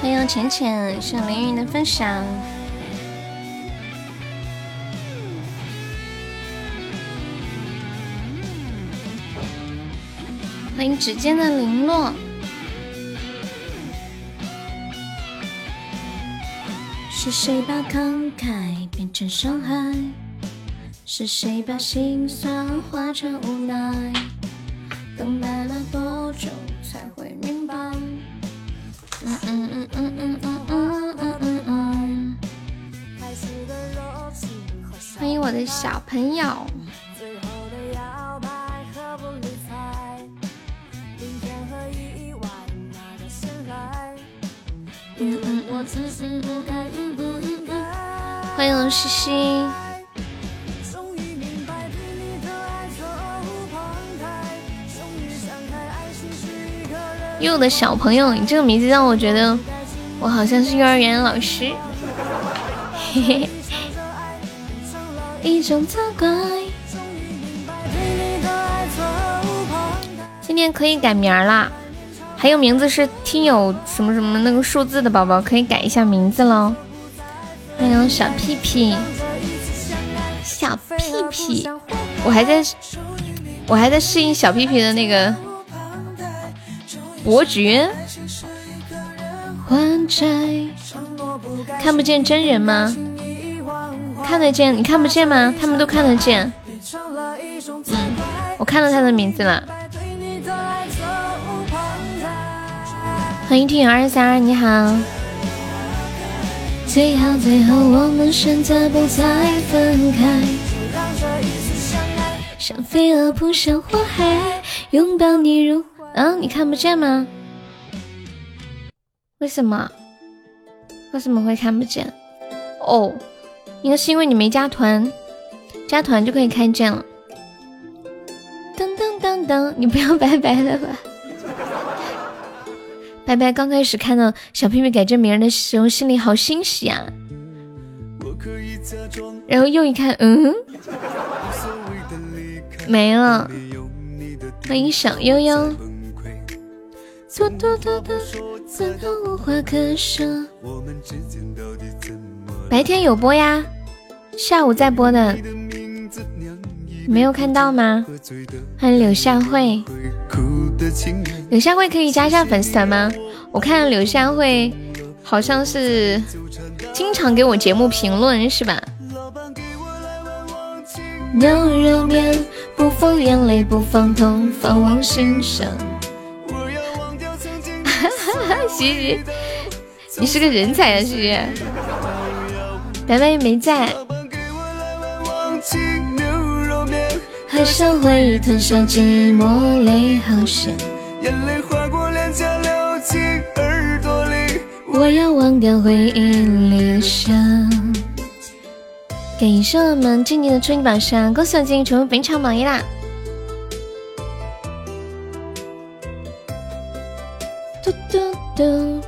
欢迎浅浅，谢凌云的分享。欢迎指尖的零落。是谁把慷慨变成伤害？是谁把心酸化成无奈？等待了多久的小朋友。欢迎西西。又的小朋友，你这个名字让我觉得我好像是幼儿园老师。嘿嘿。一种责怪。今天可以改名啦。还有名字是听友什么什么那个数字的宝宝可以改一下名字喽。欢迎小屁屁，小屁屁，我还在，我还在适应小屁屁的那个伯爵。看不见真人吗？看得见，你看不见吗？他们都看得见。嗯，我看到他的名字了。欢迎听友二三二，你好。最好最后我们选择不再分开。像飞蛾扑向火海，拥抱你如啊，你看不见吗？为什么？为什么会看不见？哦，应该是因为你没加团，加团就可以看见了。噔噔噔噔，你不要 拜拜了吧。拜拜！刚开始看到小屁屁改这名的时候，心里好欣喜啊。然后又一看，嗯，没了。欢迎小悠悠。白天有播呀，下午在播的。没有看到吗？欢迎柳下惠，柳下惠可以加一下粉丝团吗？我看柳下惠好像是经常给我节目评论，是吧？牛肉面不放眼泪，不放痛，放往心上。哈哈哈，嘻嘻，你是个人才啊，嘻嘻。白白没在。海上回忆吞下寂寞泪，好咸。眼泪划过脸颊，流进耳朵里。我要忘掉回忆里的伤。感谢我们静静的春泥榜上，恭喜我静静成为本场榜一啦！嘟嘟嘟，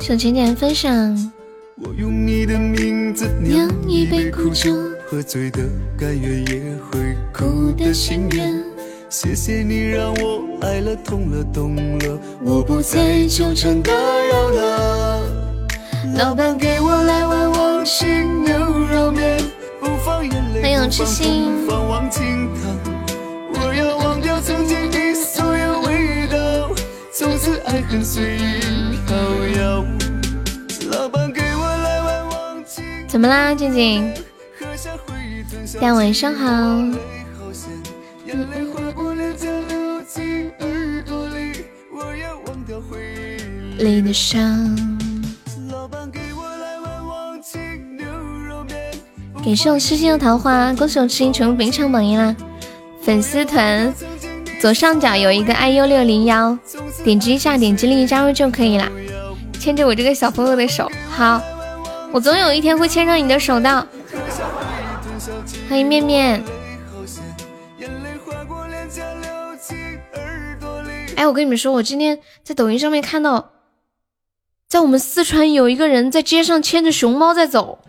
小浅浅分享。我用你的名字酿一杯苦酒。喝醉的甘愿也会哭的心愿，谢谢你让我爱了痛了懂了，我不再纠缠打扰了。老板给我来碗忘情牛肉面，不放眼泪，不放忘情汤。我要忘掉曾经的所有味道，从此爱恨随意飘摇。怎么啦，静静？大家晚上好。里的伤。感谢我痴心的桃花，恭喜我痴心成为本场榜一啦！粉丝团左上角有一个 iu 六零幺，点击一下，点击立即加入就可以啦。牵着我这个小朋友的手，好，我总有一天会牵上你的手的。欢迎面面。哎，我跟你们说，我今天在抖音上面看到，在我们四川有一个人在街上牵着熊猫在走。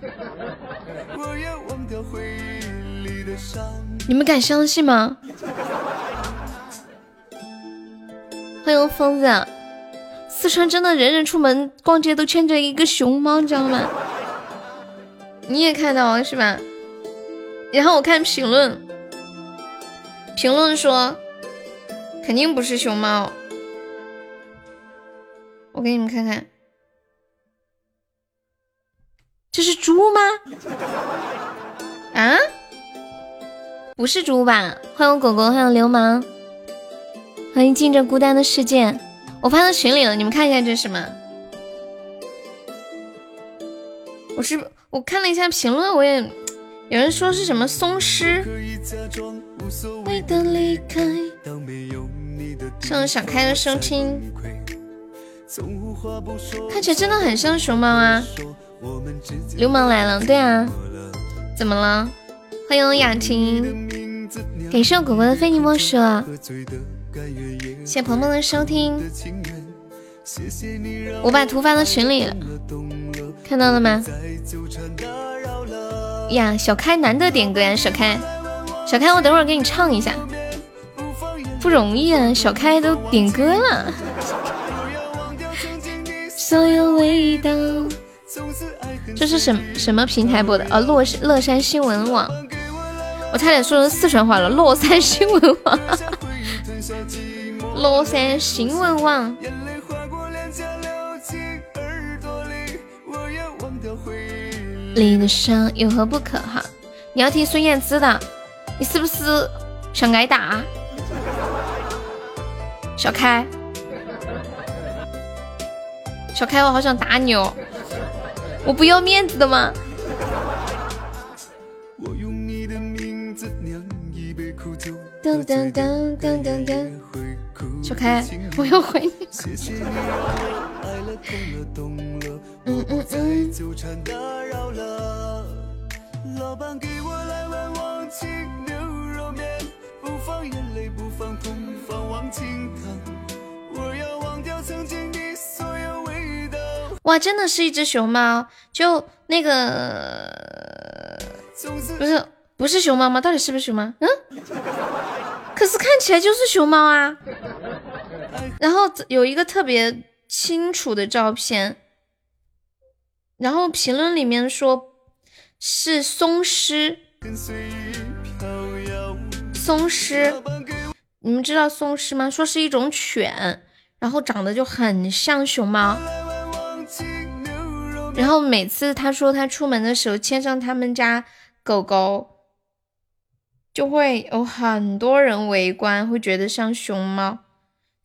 你们敢相信吗？欢迎疯子。四川真的人人出门逛街都牵着一个熊猫，你知道吗？你也看到了是吧？然后我看评论，评论说肯定不是熊猫。我给你们看看，这是猪吗？啊？不是猪吧？欢迎狗狗，欢迎流氓，欢迎进这孤单的世界。我发到群里了，你们看一下这是什么？我是我看了一下评论，我也有人说是什么松狮。谢小开的收听，看起来真的很像熊猫啊！流氓来了，对啊，怎么了？欢迎雅婷，感谢我果果的非你莫属。谢鹏鹏的收听，我把图发到群里了，看到了吗？呀，小开难得点歌呀，小开，小开，我等会儿给你唱一下，不容易啊，小开都点歌了。所有味道，这是什什么平台播的？啊，乐乐山新闻网，我差点说成四川话了，乐山新闻网。乐山新闻网。你的伤有何不可哈？你要听孙燕姿的，你是不是想挨打？小开，小开，我好想打你哦！我不要面子的吗？噔噔噔噔噔噔，小开，我要回你。你不再纠缠打扰了。老板，给我来碗忘情牛肉面，不放眼泪，不放痛，放忘情汤。我要忘掉曾经你所有味道。哇，真的是一只熊猫，就那个。不是不是熊猫吗？到底是不是熊猫？嗯。可是看起来就是熊猫啊。然后有一个特别清楚的照片。然后评论里面说是松狮，松狮，你们知道松狮吗？说是一种犬，然后长得就很像熊猫，然后每次他说他出门的时候牵上他们家狗狗。就会有很多人围观，会觉得像熊猫，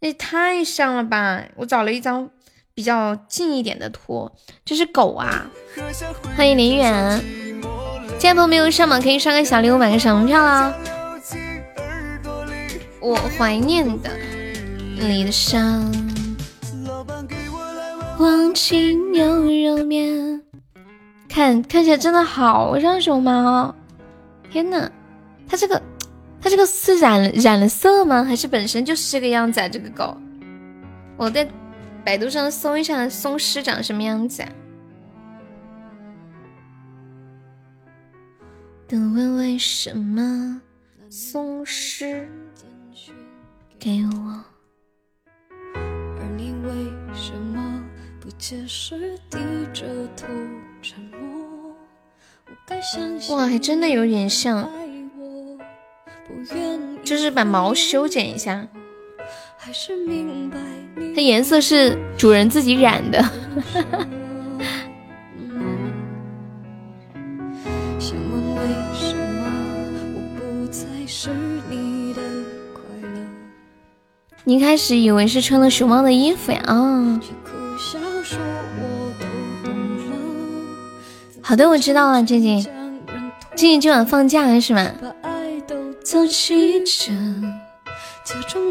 那太像了吧！我找了一张比较近一点的图，这是狗啊！欢迎林远，今天没有上榜可以上个小礼物，买个小门票啦！我怀念的你的伤，忘情牛肉面，看看起来真的好像熊猫，天呐！它这个，它这个是染染了色吗？还是本身就是这个样子啊？这个狗，我在百度上搜一下松狮长什么样子啊？都问为什么松狮给我，而你为什么不解释，低着头沉默？哇，还真的有点像。就是把毛修剪一下，它颜色是主人自己染的。你开始以为是穿了熊猫的衣服呀？啊，好的，我知道了，静静，静静今晚放假了是吗？走起着，假装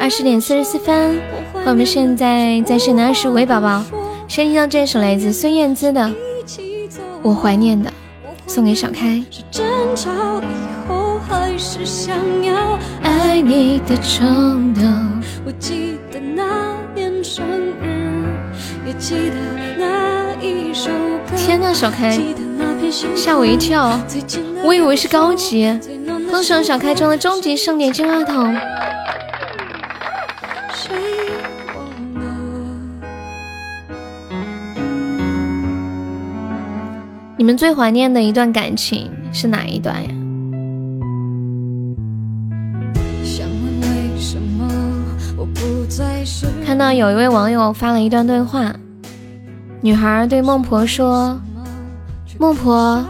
二十点四十四分，我们现在在线的二十五位宝宝，先听到这首来自孙燕姿的《我怀念的》，送给小开。爱你的冲动，我记得那年生日，也记得那。天呐，小开，吓我一跳，我以为是高级。恭喜小开中的终极盛典金话筒。你们最怀念的一段感情是哪一段呀？看到有一位网友发了一段对话，女孩对孟婆说：“孟婆，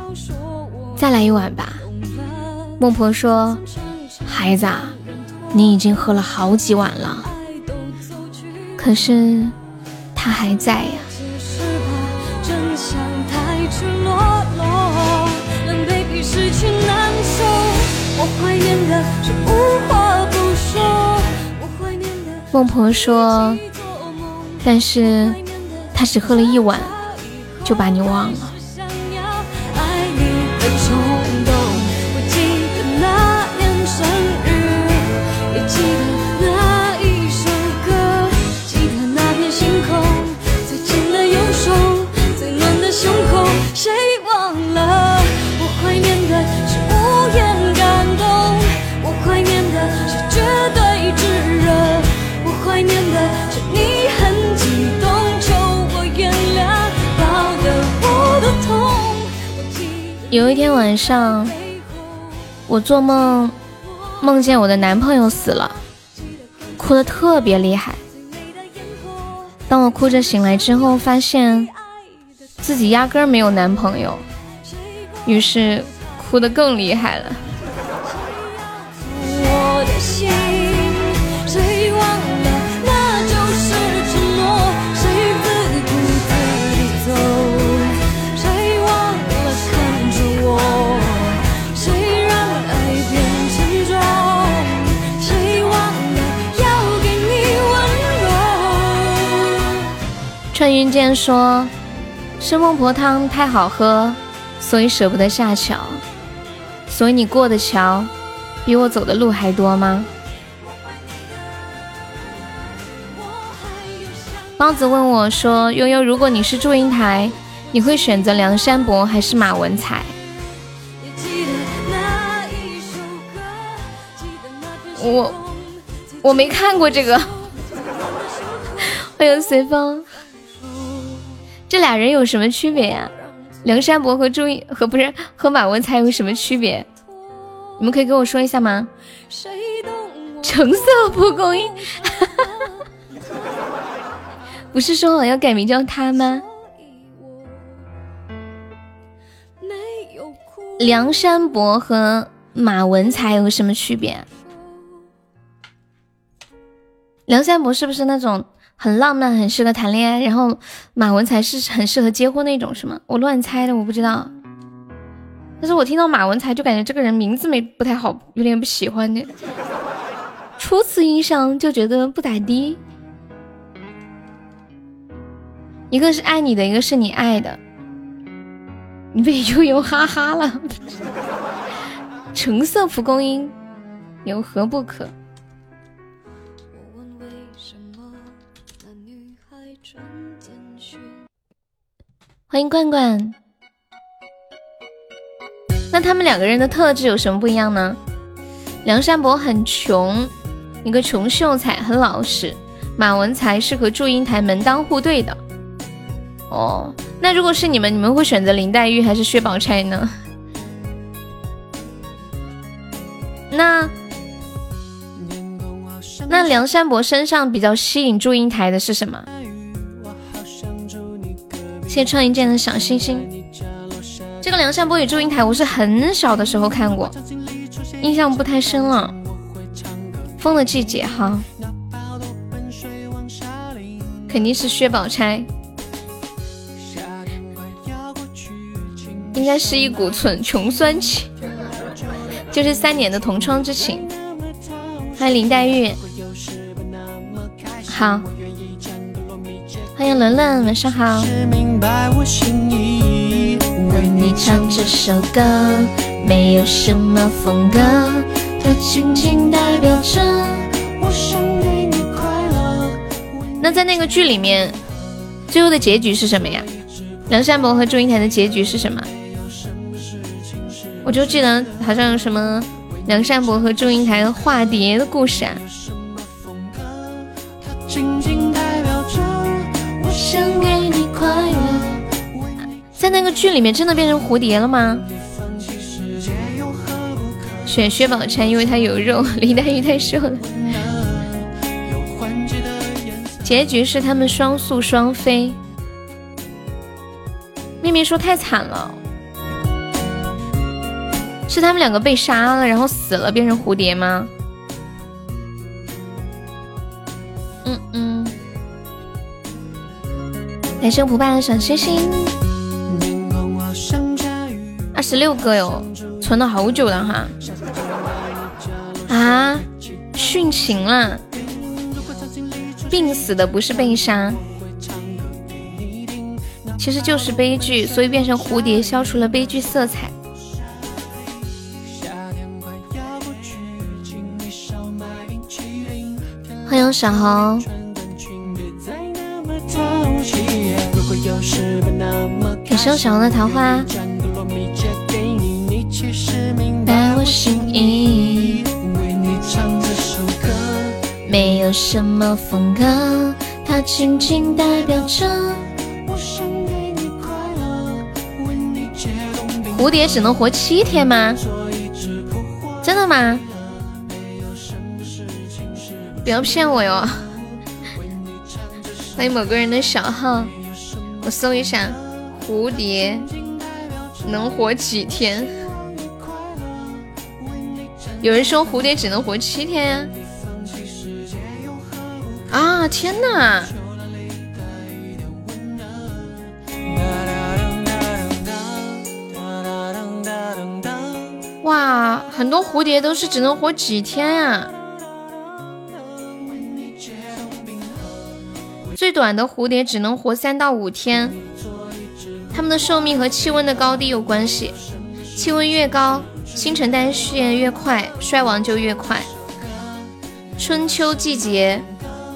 再来一碗吧。”孟婆说：“孩子，你已经喝了好几碗了，可是他还在呀。”孟婆说：“但是他只喝了一碗，就把你忘了。”有一天晚上，我做梦梦见我的男朋友死了，哭的特别厉害。当我哭着醒来之后，发现自己压根儿没有男朋友，于是哭的更厉害了。穿云箭说：“是孟婆汤太好喝，所以舍不得下桥。所以你过的桥，比我走的路还多吗？”包子问我说：“悠悠，如果你是祝英台，你会选择梁山伯还是马文才？”我我没看过这个。欢迎随风。这俩人有什么区别呀？梁山伯和朱和不是和马文才有什么区别？你们可以跟我说一下吗？橙色蒲公英，不是说好要改名叫他吗？梁山伯和马文才有什么区别？梁山伯是不是那种？很浪漫，很适合谈恋爱。然后马文才是很适合结婚那种，是吗？我乱猜的，我不知道。但是我听到马文才就感觉这个人名字没不太好，有点不喜欢的。初次印象就觉得不咋地。一个是爱你的，一个是你爱的。你被悠悠哈哈了。橙色蒲公英，有何不可？欢迎罐罐。那他们两个人的特质有什么不一样呢？梁山伯很穷，一个穷秀才，很老实。马文才是和祝英台门当户对的。哦，那如果是你们，你们会选择林黛玉还是薛宝钗呢？那那梁山伯身上比较吸引祝英台的是什么？谢创一剑的小星星，这个梁山伯与祝英台，我是很小的时候看过，印象不太深了。风的季节哈，肯定是薛宝钗，应该是一股纯穷酸气，就是三年的同窗之情。欢迎林黛玉，好。欢迎伦伦，晚上好。为你唱这首歌，没有什么风格，它仅仅代表着我想给你快乐。那在那个剧里面，最后的结局是什么呀？梁山伯和祝英台的结局是什么？我就记得好像有什么梁山伯和祝英台化蝶的故事啊。在那个剧里面真的变成蝴蝶了吗？选薛宝钗，因为她有肉，林黛玉太瘦了。结局是他们双宿双飞。咪咪说太惨了，是他们两个被杀了，然后死了变成蝴蝶吗？嗯嗯。感谢不败的小星星，二十六个哟，存了好久了哈。啊，殉情了，病死的不是被杀。其实就是悲剧，所以变成蝴蝶，消除了悲剧色彩。欢迎小红，感谢小红的桃花。没有什么风格，它仅仅代表着。蝴蝶只能活七天吗？真的吗？不要骗我哟！欢迎某个人的小号，我搜一下，蝴蝶能活几天？有人说蝴蝶只能活七天呀！啊，天哪！哇，很多蝴蝶都是只能活几天呀？最短的蝴蝶只能活三到五天。它们的寿命和气温的高低有关系，气温越高，新陈代谢越快，衰亡就越快。春秋季节，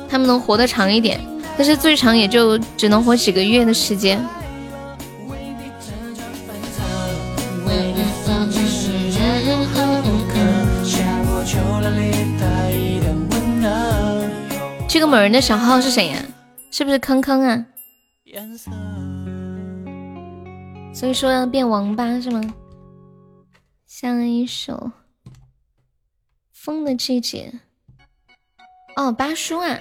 他们能活得长一点，但是最长也就只能活几个月的时间。这个某人的小号是谁呀？是不是坑坑啊？所以说要变王八是吗？像一首《风的季节》哦，八叔啊，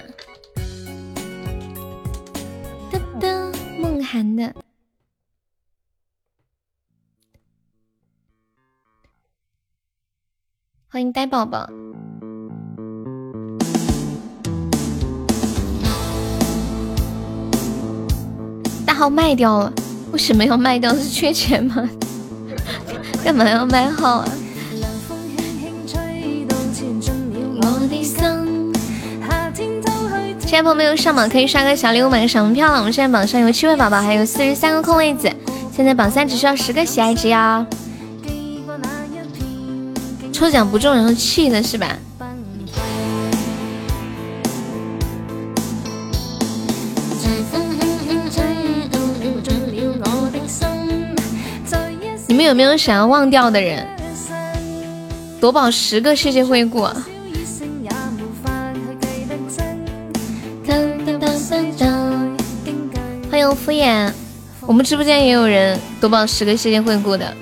噔噔，梦涵的，欢迎呆宝宝。大号卖掉了，为什么要卖掉？是缺钱吗？干嘛要卖号啊？亲爱的朋友上榜可以刷个小礼物，买个小门票了。我们现在榜上有七位宝宝，还有四十三个空位子。现在榜三只需要十个喜爱值呀。抽奖不中，然后气的是吧？有没有想要忘掉的人？夺宝十个世界惠顾。欢迎敷衍，我们直播间也有人夺宝十个世界惠顾的。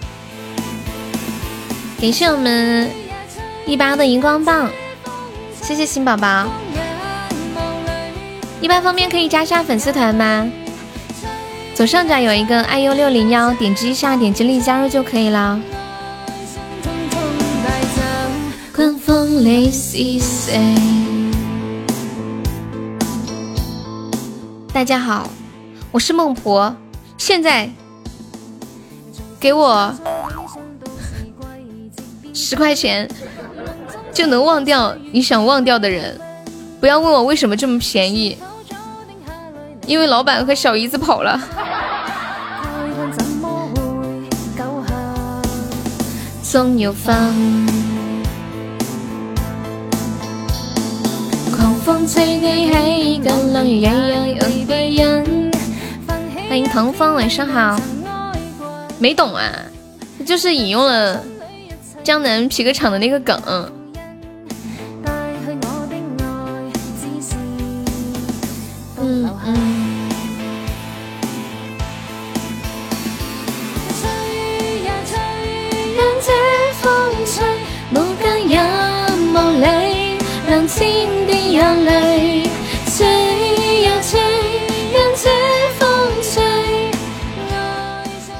感谢我们一八的荧光棒，谢谢新宝宝。一八方面可以加下粉丝团吗？左上角有一个 iu 六零幺，点击一下，点击立即加入就可以了。大家好，我是孟婆，现在给我十块钱就能忘掉你想忘掉的人，不要问我为什么这么便宜。因为老板和小姨子跑了。总有风。狂风吹起起，更冷雨也要有个人。欢迎唐风，晚上好。没懂啊，就是引用了江南皮革厂的那个梗。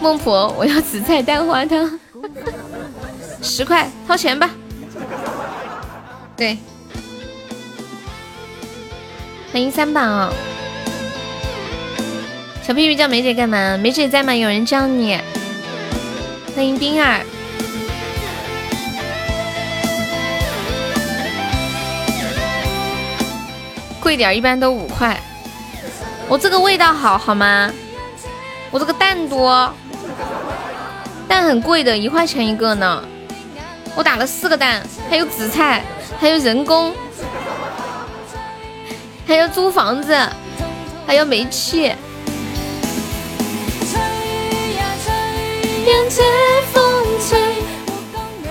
孟婆，我要紫菜蛋花汤，十块，掏钱吧。对，欢迎三宝。小屁屁叫梅姐干嘛？梅姐在吗？有人叫你。欢迎冰儿。贵点一般都五块，我这个味道好好吗？我这个蛋多，蛋很贵的，一块钱一个呢。我打了四个蛋，还有紫菜，还有人工，还有租房子，还有煤气。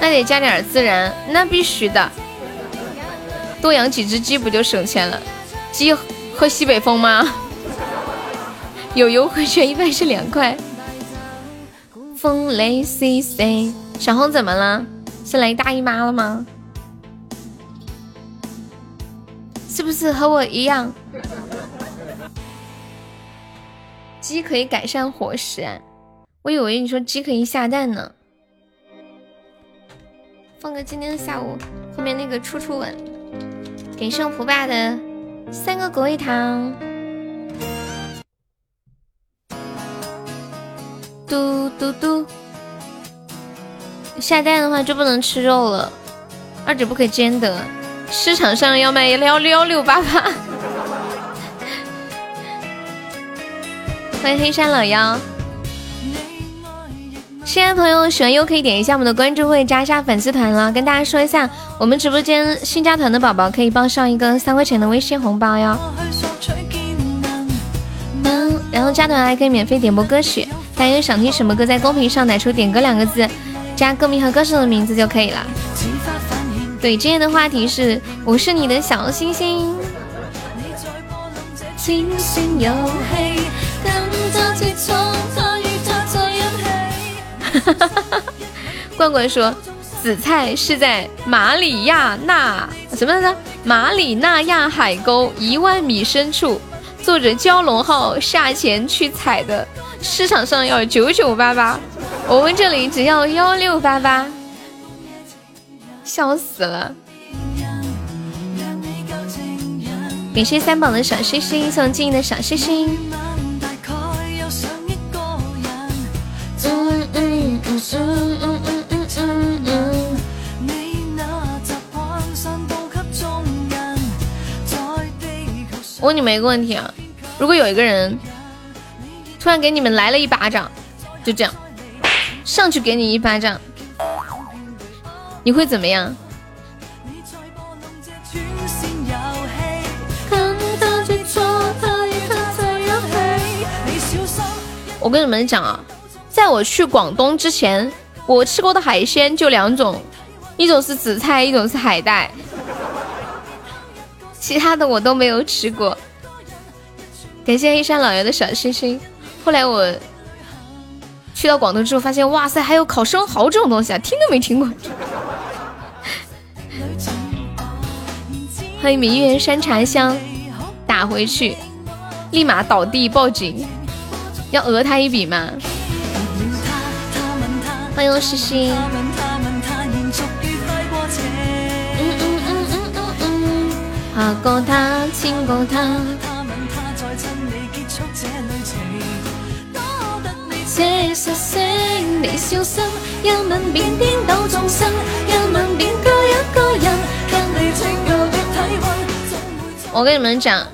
那得加点孜然，那必须的。多养几只鸡不就省钱了？鸡喝西北风吗？有优惠券，一般是两块。风雷 C C，小红怎么了？是来大姨妈了吗？是不是和我一样？鸡可以改善伙食，我以为你说鸡可以下蛋呢。放个今天下午，后面那个处处吻，给圣福爸的。三个果味糖，嘟嘟嘟。下蛋的话就不能吃肉了，二者不可兼得。市场上要卖幺幺六八八。欢迎黑山老妖。亲爱的朋友，喜欢优可以点一下我们的关注，或者加一下粉丝团了。跟大家说一下，我们直播间新加团的宝宝可以报上一个三块钱的微信红包哟。嗯，然后加团还可以免费点播歌曲，大家有想听什么歌，在公屏上打出“点歌”两个字，加歌名和歌手的名字就可以了。对，今天的话题是我是你的小星星。哈，哈，哈，哈罐罐说，紫菜是在马里亚纳什么来着？马里纳亚海沟一万米深处，坐着蛟龙号下潜去采的，市场上要九九八八，我们这里只要幺六八八，笑死了！感谢三宝的小星星，送静的小星星。我问你们一个问题啊，如果有一个人突然给你们来了一巴掌，就这样上去给你一巴掌，你会怎么样？我跟你们讲啊，在我去广东之前，我吃过的海鲜就两种，一种是紫菜，一种是海带。其他的我都没有吃过，感谢黑山老爷的小星星。后来我去到广东之后，发现哇塞，还有烤生蚝这种东西啊，听都没听过。欢迎明月山茶香，打回去，立马倒地报警，要讹他一笔吗？欢迎诗诗。爬过他，亲过他。这实声，你小心，一吻便颠倒众生，一吻便救一个人，跟你情旧的体温。我跟你们讲，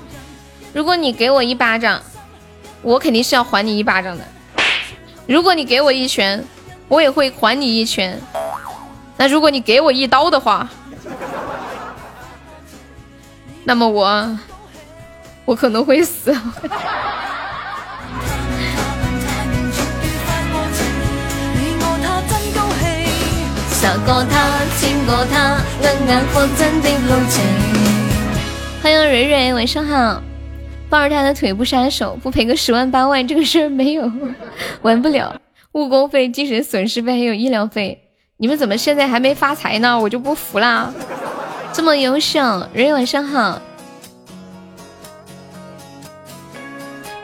如果你给我一巴掌，我肯定是要还你一巴掌的。如果你给我一拳，我也会还你一拳。那如果你给我一刀的话，那么我，我可能会死。欢迎蕊蕊，晚上好。抱着他的腿不撒手，不赔个十万八万，这个事儿没有，玩不了。误工费、精神损失费还有医疗费，你们怎么现在还没发财呢？我就不服啦！这么优秀，蕊晚上好。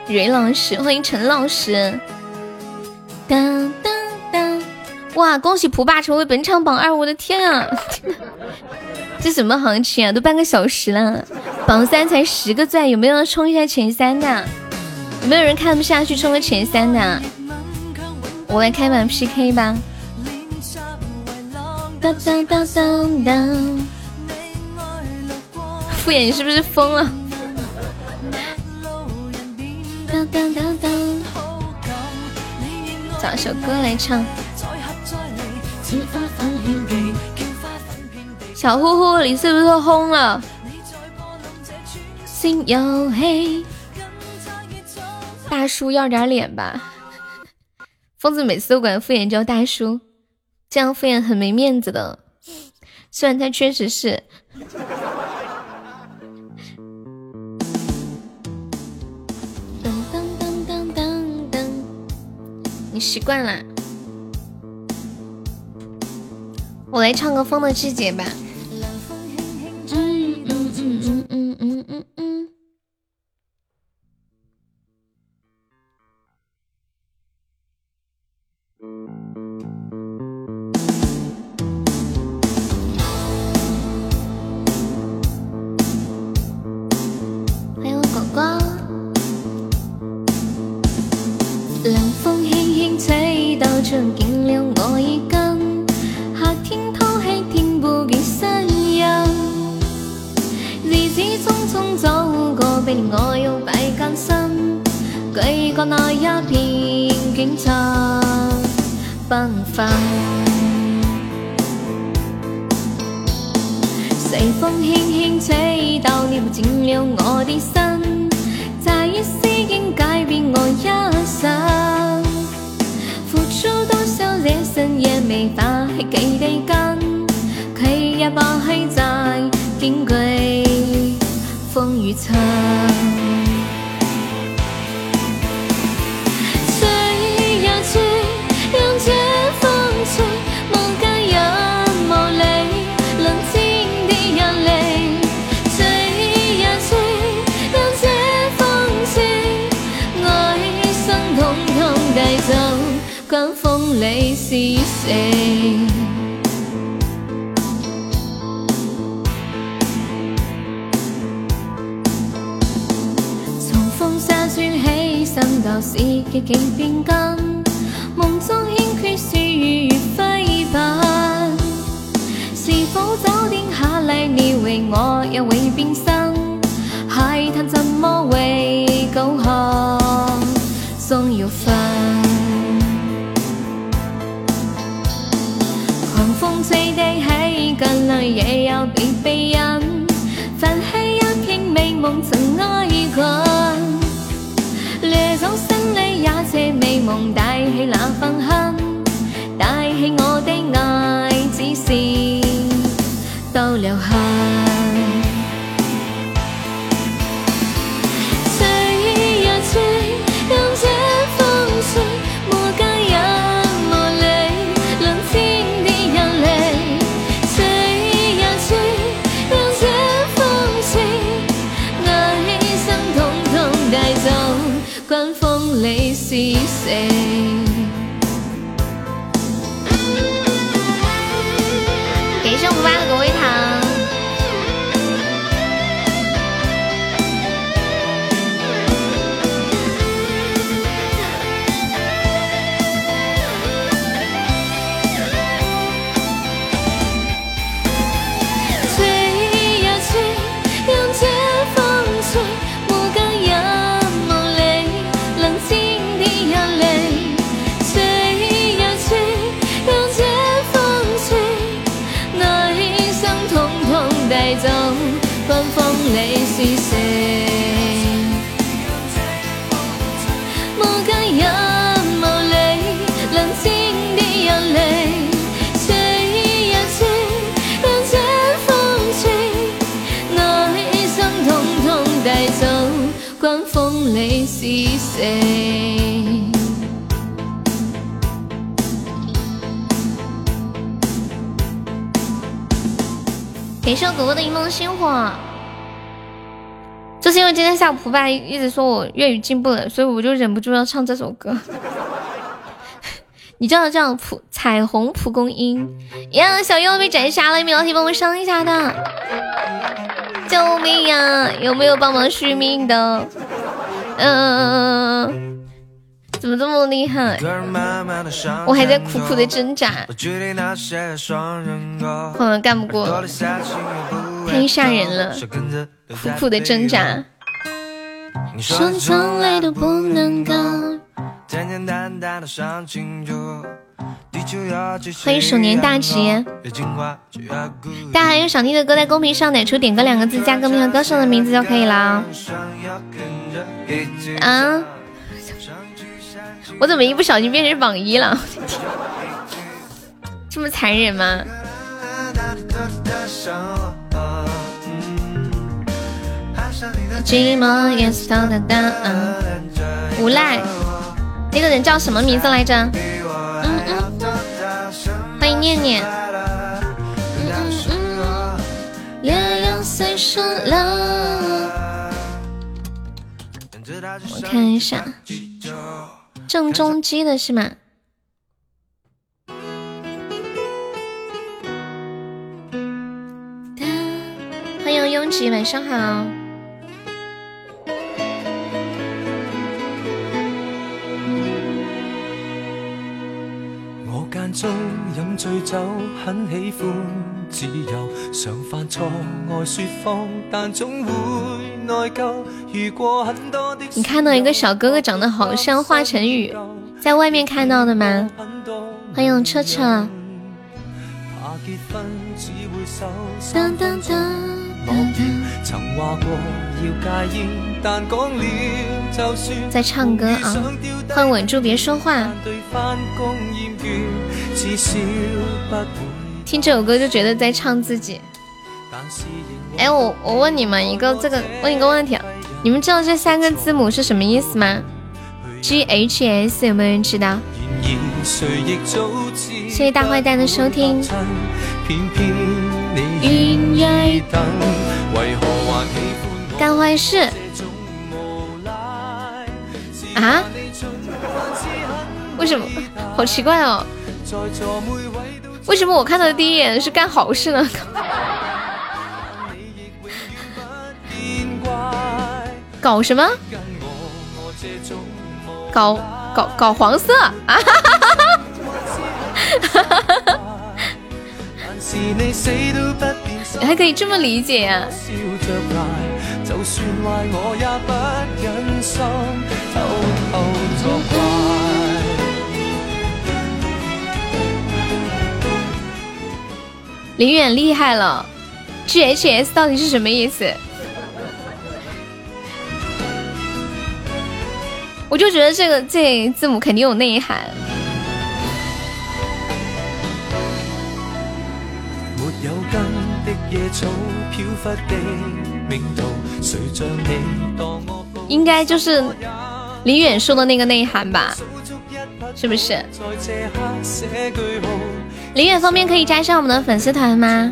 蕊老师，欢迎陈老师。当当当！哇，恭喜蒲爸成为本场榜二！我的天啊，这什么行情啊？都半个小时了，榜三才十个钻，有没有人冲一下前三的？有没有人看不下去冲个前三的？我来开把 PK 吧。当当当当当！敷衍，你是不是疯了？当当当当！找首歌来唱。小呼呼，你是不是轰了？新游戏，大叔要点脸吧。疯子每次都管敷衍叫大叔，这样敷衍很没面子的。虽然他确实是。你习惯啦，我来唱个《风的季节》吧。嗯嗯嗯嗯嗯嗯嗯。凉风轻轻吹到唇，惊了我一根。夏天偷气，听不见声音。日子匆匆走过，被我又摆艰辛。举过那一片景色缤纷。随风轻轻吹到，撩紧了我的心。在一丝间我一生，付出多少这生也没法去记地根，佢也不去再矜贵风雨侵。你是谁？从风沙吹起，身教是迹竟变更，梦中欠缺是余辉粉。是否早点下礼？你为我也会变心，海谈怎么会九行，终要分。醉的起，眼淚也有被被人。泛起一片美夢曾爱过，掠走心里也借美夢，帶起那份恨，帶起我的愛，只是都留下。我的一梦星火。就是因为今天下午蒲爸一直说我粤语进步了，所以我就忍不住要唱这首歌。你叫叫蒲彩虹蒲公英呀，小优被斩杀了，有没有老铁帮我上一下的？救命呀！有没有帮忙续命的？嗯，怎么这么厉害？我还在苦苦的挣扎，可能干不过，太吓人了，苦苦的挣扎。说从来都不能够。欢迎鼠年大吉！大家还有想听的歌，在公屏上点出点歌两个字，加歌名和歌手的名字就可以了。啊！我怎么一不小心变成榜一了？这么残忍吗？寂寞也是他的答案。无赖。那个人叫什么名字来着？嗯嗯，欢迎念念。嗯嗯我看一下，郑中基的是吗？欢迎拥挤，晚上好。中饮醉酒，很喜欢自由，常犯错爱说谎，但总会内疚。很多的。你看到一个小哥哥长得好像华晨宇，在外面看到的吗？欢迎在唱歌啊！换稳住，别说话。听这首歌就觉得在唱自己。哎，我我问你们一个这个问一个问题啊，你们知道这三个字母是什么意思吗？G H S 有没有人知道？谢谢大坏蛋的收听。干坏事啊？为什么？好奇怪哦！为什么我看到的第一眼是干好事呢？搞什么？搞搞搞黄色啊！还可以这么理解呀？就算坏我也不忍心偷偷作怪。林远厉害了，GHS 到底是什么意思？我就觉得这个这字母肯定有内涵。没有根的野草，飘忽的命途。应该就是李远说的那个内涵吧，是不是？李远方便可以加上我们的粉丝团吗？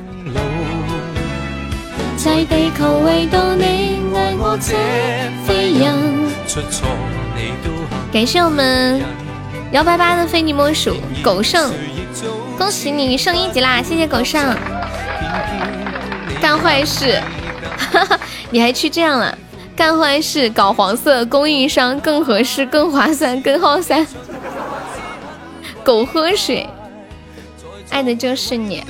感谢我们幺八八的非你莫属狗剩，恭喜你升一级啦！谢谢狗剩。干坏事，你还去这样了？干坏事，搞黄色，供应商更合适、更划算、更耗散。狗喝水，爱的就是你。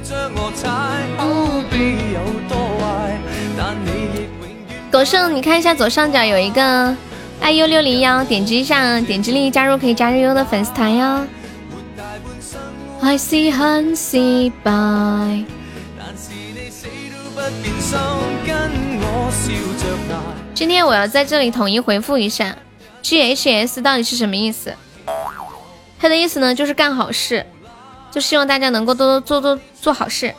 狗剩，你看一下左上角有一个 iu 六零幺，点击一下，点击立即加入，可以加入优的粉丝团哟。还是很失败。今天我要在这里统一回复一下，G H S 到底是什么意思？它的意思呢，就是干好事，就希望大家能够多多做做做好事，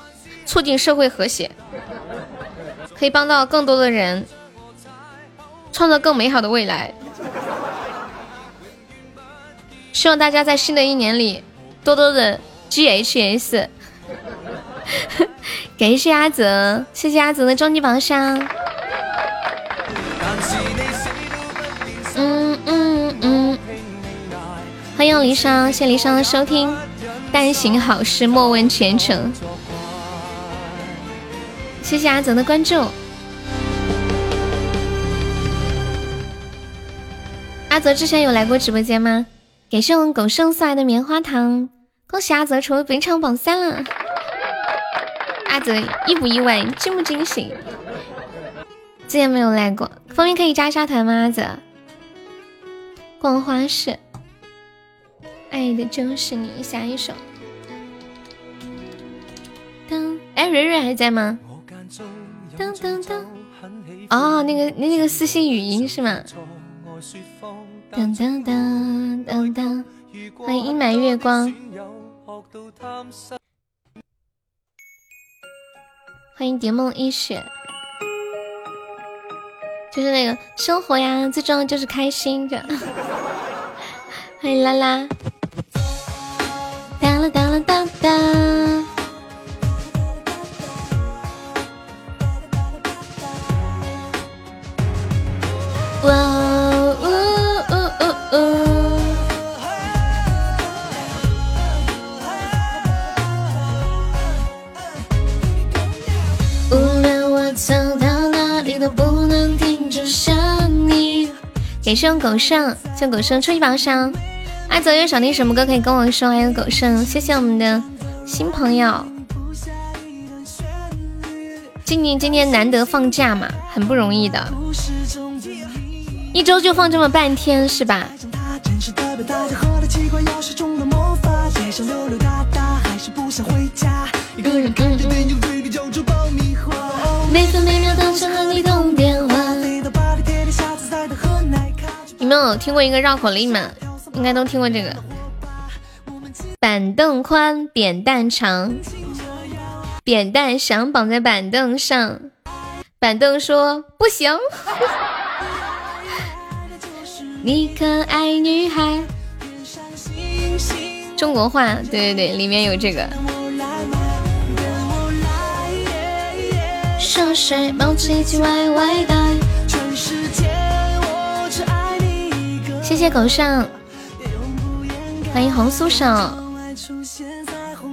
促进社会和谐，可以帮到更多的人。创造更美好的未来。希望大家在新的一年里多多的 GHS。感谢阿泽，谢谢阿泽的终极宝箱。嗯嗯嗯，欢迎离殇，谢离殇的收听。但行好事，莫问前程。谢谢阿泽的关注。阿泽之前有来过直播间吗？感谢我们狗剩送来的棉花糖。恭喜阿泽成为本场榜三了。阿泽意不意外？惊不惊喜？之前没有来过，方便可以加一下团吗？阿泽，逛花市，爱的就是你，下一首。当哎，蕊蕊还在吗？当当当，哦，那个那那个私信语音是吗？当当当当当，欢迎阴霾月光。欢迎蝶梦一雪，就是那个生活呀，最重要就是开心着。欢迎拉拉，哒啦哒啦哒哒。哇能停止想你。感谢我狗剩，谢狗剩出一宝箱。阿泽有想听什么歌可以跟我说，还有狗剩，谢谢我们的新朋友。今年今天难得放假嘛，很不容易的，一周就放这么半天是吧？每分每秒都想和你通电听过一个绕口令吗？应该都听过这个。板凳宽，扁担长，扁担想绑在板凳上，板凳说不行。你可爱女孩。中国话，对对对，里面有这个。上水冒起起歪歪带，谢谢狗剩，欢迎红酥手，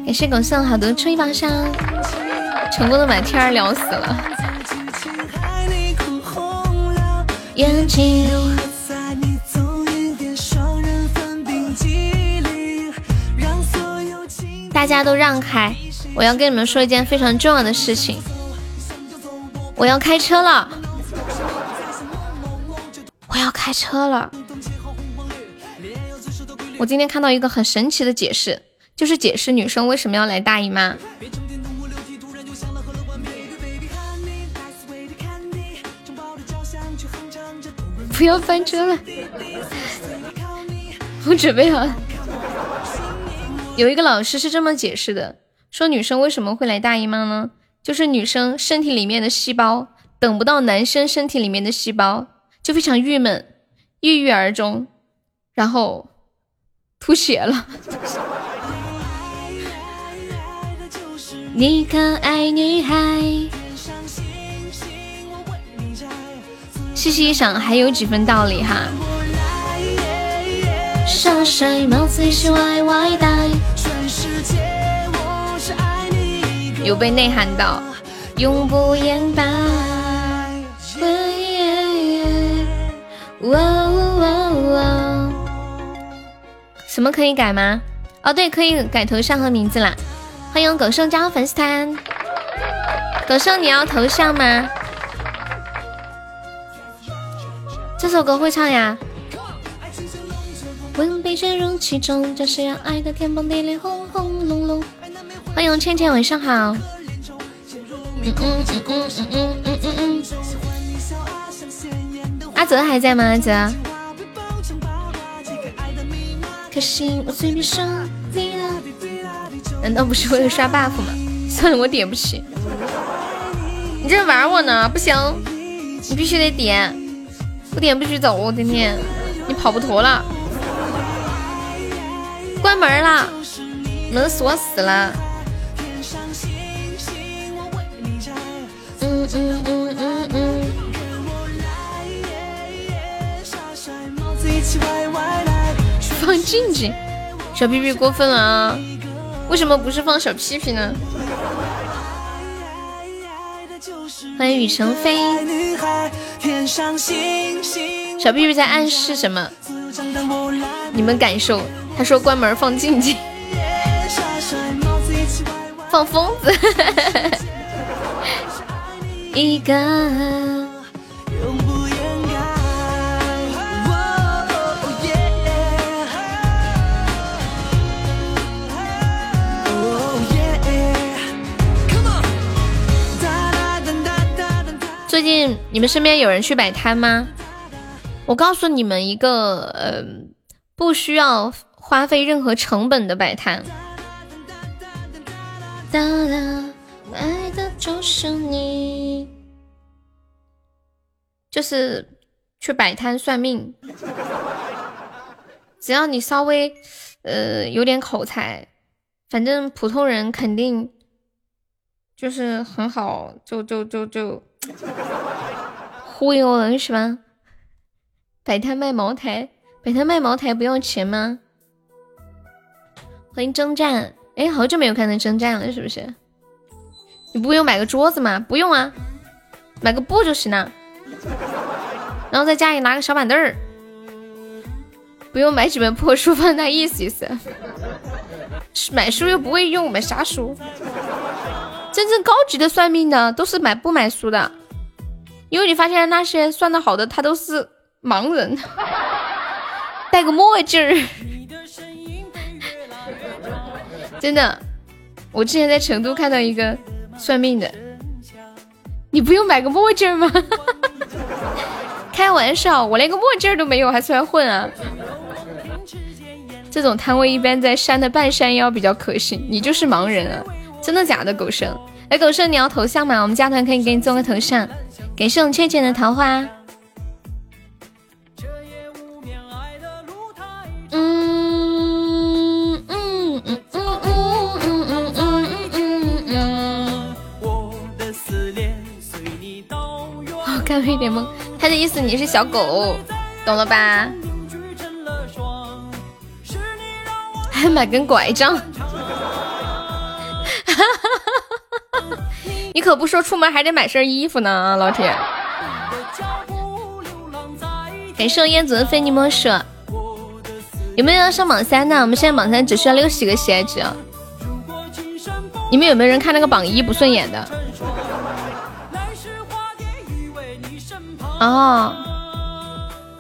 感谢狗剩好多吹宝箱，成功的把天儿聊死了。眼睛。大家都让开，我要跟你们说一件非常重要的事情。我要开车了，我要开车了。我今天看到一个很神奇的解释，就是解释女生为什么要来大姨妈。不要翻车了，我准备好了。有一个老师是这么解释的，说女生为什么会来大姨妈呢？就是女生身体里面的细胞等不到男生身体里面的细胞，就非常郁闷，郁郁而终，然后吐血了。你可爱女孩，细细一想还有几分道理哈。上水帽子一起歪歪戴，有被内涵到，永不言败。什么可以改吗？哦，对，可以改头像和名字啦。欢迎狗剩加入粉丝团。狗剩，你要头像吗？这首歌会唱呀。温笔卷入其中，就是要爱的天崩地裂，轰轰隆隆。欢迎倩倩，晚上好。嗯嗯嗯嗯嗯嗯嗯嗯嗯。阿泽还在吗？阿泽。可惜我嘴边说你了，难道不是为了刷 buff 吗？算了，我点不起。你这玩我呢？不行，你必须得点。不点不许走，甜甜，你跑不脱了。关门了，门锁死了。嗯嗯嗯嗯嗯。放静静，小屁屁过分了啊！为什么不是放小屁屁呢？欢迎雨成飞。小屁屁在暗示什么？你们感受。他说关门放静静，放疯子。一个。最近你们身边有人去摆摊吗？我告诉你们一个，呃，不需要花费任何成本的摆摊。爱的就是你，就是去摆摊算命，只要你稍微，呃，有点口才，反正普通人肯定就是很好，就就就就。忽悠人是吧？摆摊卖茅台，摆摊卖茅台不要钱吗？欢迎征战，哎，好久没有看到征战了，是不是？你不用买个桌子吗？不用啊，买个布就行了。然后在家里拿个小板凳儿，不用买几本破书放那意思意思。买书又不会用，买啥书？真正高级的算命的都是买不买书的，因为你发现那些算的好的他都是盲人，戴个墨镜儿。真的，我之前在成都看到一个算命的，你不用买个墨镜吗？开玩笑，我连个墨镜都没有，还出来混啊？这种摊位一般在山的半山腰比较可信，你就是盲人啊。真的假的，狗生？哎，狗生，你要头像吗？我们加团可以给你做个头像。感谢我们倩倩的桃花。嗯嗯嗯嗯嗯嗯嗯嗯嗯。我刚有点懵，他的意思你是小狗，懂了吧？还 买根拐杖。你可不说出门还得买身衣服呢，老铁。感谢燕子的非你莫属。有没有要上榜三的？我们现在榜三只需要六十个喜爱值。你们有没有人看那个榜一不顺眼的？哦，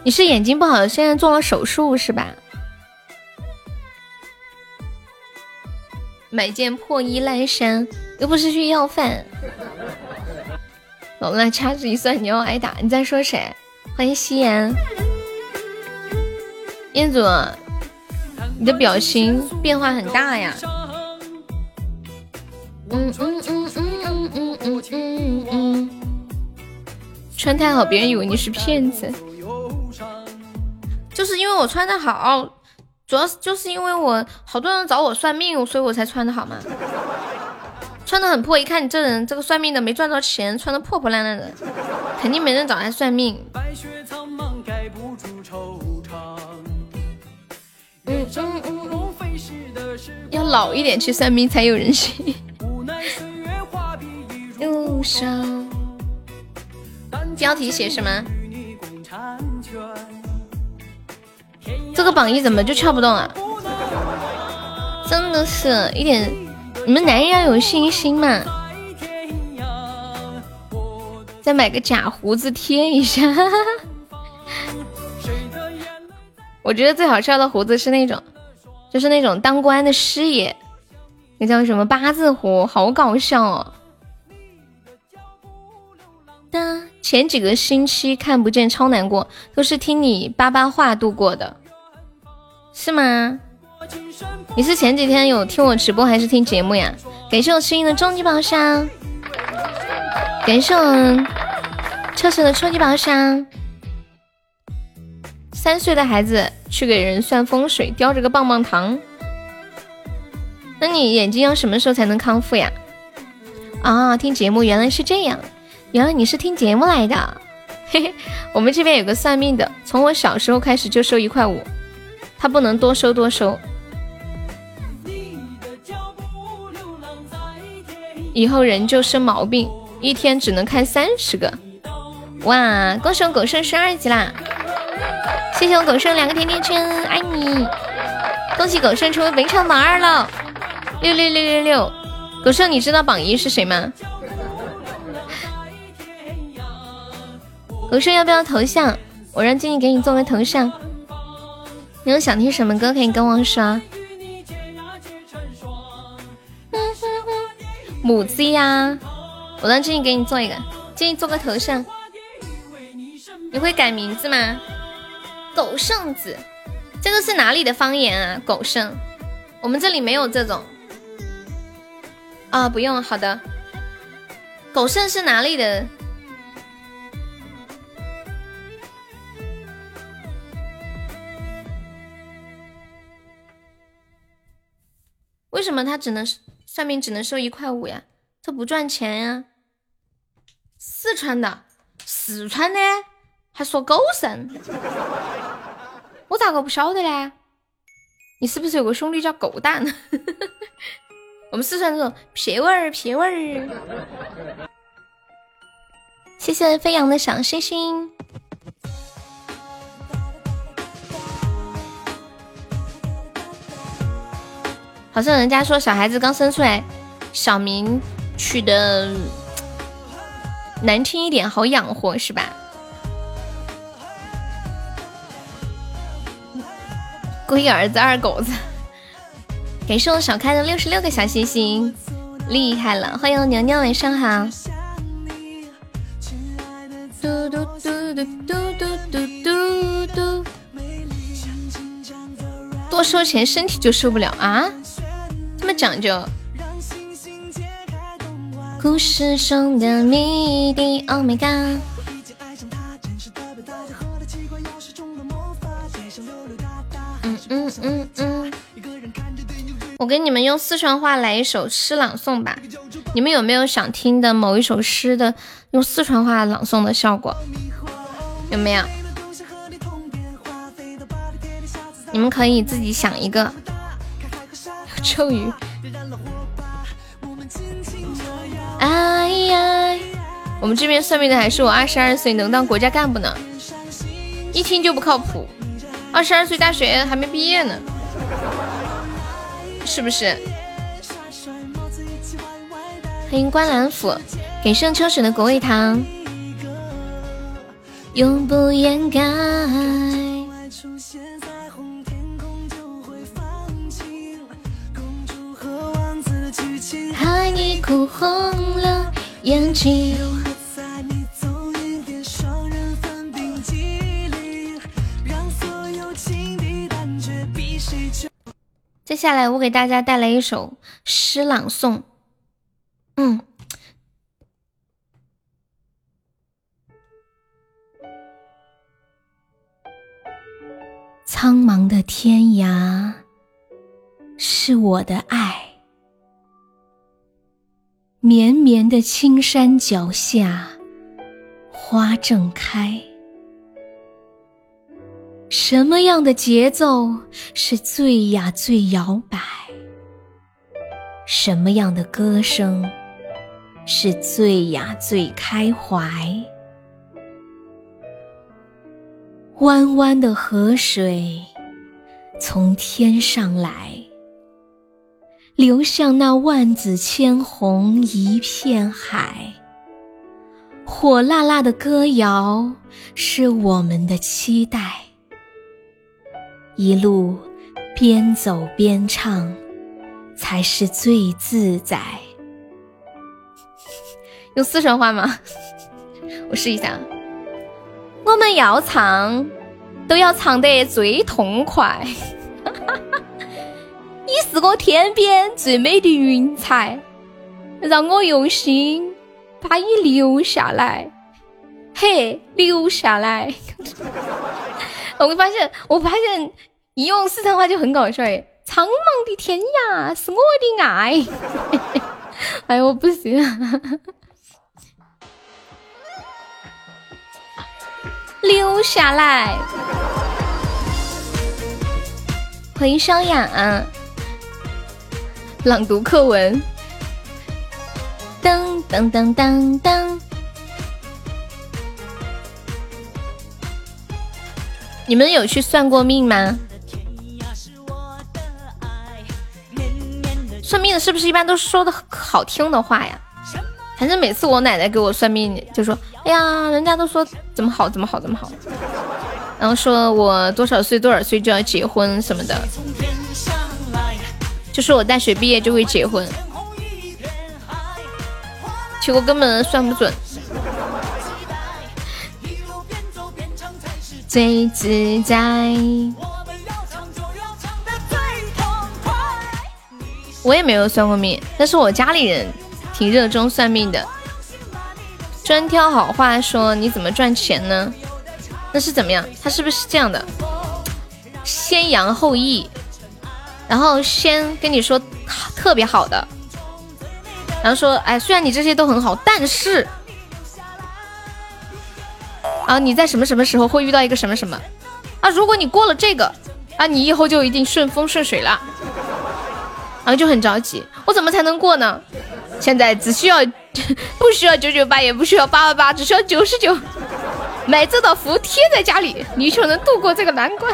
你是眼睛不好，现在做了手术是吧？买件破衣烂衫，又不是去要饭。我们来掐指一算，你要挨打。你在说谁？欢迎夕颜，彦祖，你的表情变化很大呀。嗯嗯嗯嗯嗯嗯嗯嗯。穿太好，别人以为你是骗子。就是因为我穿的好。主要是就是因为我好多人找我算命，所以我才穿的好嘛。穿的很破，一看你这人这个算命的没赚着钱，穿的破破烂烂的，肯定没人找他算命。嗯嗯嗯，要老一点去算命才有人信。路上，标题写什么？这个榜一怎么就撬不动啊？真的是一点，你们男人要有信心嘛！再买个假胡子贴一下。我觉得最好笑的胡子是那种，就是那种当官的师爷，那叫什么八字胡，好搞笑哦！前几个星期看不见，超难过，都是听你叭叭话度过的。是吗？你是前几天有听我直播还是听节目呀？感谢我青音的终极宝箱，感谢我彻彻的初级宝箱。三岁的孩子去给人算风水，叼着个棒棒糖。那你眼睛要什么时候才能康复呀？啊，听节目原来是这样，原来你是听节目来的。嘿嘿，我们这边有个算命的，从我小时候开始就收一块五，他不能多收多收。以后人就生毛病，一天只能看三十个。哇，恭喜我狗剩十二级啦！谢谢我狗剩两个甜甜圈，爱你！恭喜狗剩成为本场榜二了，六六六六六！狗剩，你知道榜一是谁吗？狗剩要不要头像？我让静静给你做个头像。你有想听什么歌可以跟我说。母鸡呀，我让静静给你做一个，静静做个头像。你会改名字吗？狗剩子，这个是哪里的方言啊？狗剩，我们这里没有这种。啊，不用，好的。狗剩是哪里的？为什么他只能是算命只能收一块五呀？这不赚钱呀？四川的，四川的。还说狗剩，我咋个不晓得呢？你是不是有个兄弟叫狗蛋？我们四川这种撇味儿撇味儿。谢谢飞扬的小星星。好像人家说小孩子刚生出来，小名取的难听一点，好养活是吧？龟儿子二狗子，感谢我小开的六十六个小心心，厉害了！欢迎牛牛，晚上好。嘟嘟嘟嘟嘟嘟嘟嘟嘟，多收钱身体就受不了啊？讲究？故事中的谜底，Oh my god！嗯嗯嗯，我给你们用四川话来一首诗朗诵吧。你们有没有想听的某一首诗的用四川话朗诵的效果？有没有？你们可以自己想一个咒语。哎呀，我们这边算命的还是我二十二岁能当国家干部呢，一听就不靠谱。二十二岁，大学还没毕业呢，是不是？欢迎观澜府，给盛秋水的果味糖。永不掩盖。害你哭红了眼睛。接下来，我给大家带来一首诗朗诵。嗯，苍茫的天涯是我的爱，绵绵的青山脚下花正开。什么样的节奏是最呀最摇摆？什么样的歌声是最呀最开怀？弯弯的河水从天上来，流向那万紫千红一片海。火辣辣的歌谣是我们的期待。一路边走边唱，才是最自在。用四川话吗？我试一下。我们要唱，都要唱得最痛快。你是我天边最美的云彩，让我用心把你留下来。嘿，留下来。我发现，我发现一用四川话就很搞笑哎！苍茫的天涯是我的爱，哎，我不行，留下来。欢迎萧雅，朗读课文。噔噔噔噔噔。你们有去算过命吗？算命的是不是一般都说的好听的话呀？反正每次我奶奶给我算命，就说：“哎呀，人家都说怎么好，怎么好，怎么好。”然后说我多少岁多少岁就要结婚什么的，就是我大学毕业就会结婚，结果根本算不准。最自在。我也没有算过命，但是我家里人挺热衷算命的，专挑好话说你怎么赚钱呢？那是怎么样？他是不是这样的？先扬后抑，然后先跟你说特别好的，然后说哎，虽然你这些都很好，但是。啊，你在什么什么时候会遇到一个什么什么？啊，如果你过了这个，啊，你以后就一定顺风顺水了。然后就很着急，我怎么才能过呢？现在只需要，不需要九九八，也不需要八八八，只需要九十九，买这道符贴在家里，你就能度过这个难关。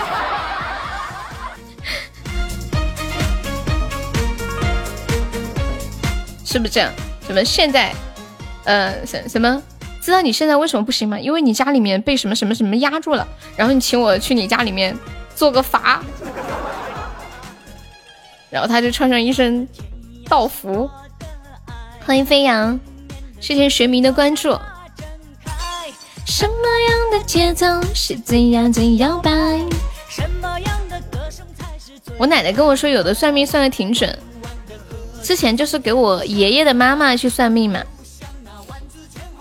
是不是这样？什么现在，呃，什什么？知道你现在为什么不行吗？因为你家里面被什么什么什么压住了，然后你请我去你家里面做个法，然后他就穿上一身道服。欢迎飞扬，谢谢学迷的关注。什么样的节奏是怎样最摇摆？我奶奶跟我说，有的算命算的挺准，之前就是给我爷爷的妈妈去算命嘛。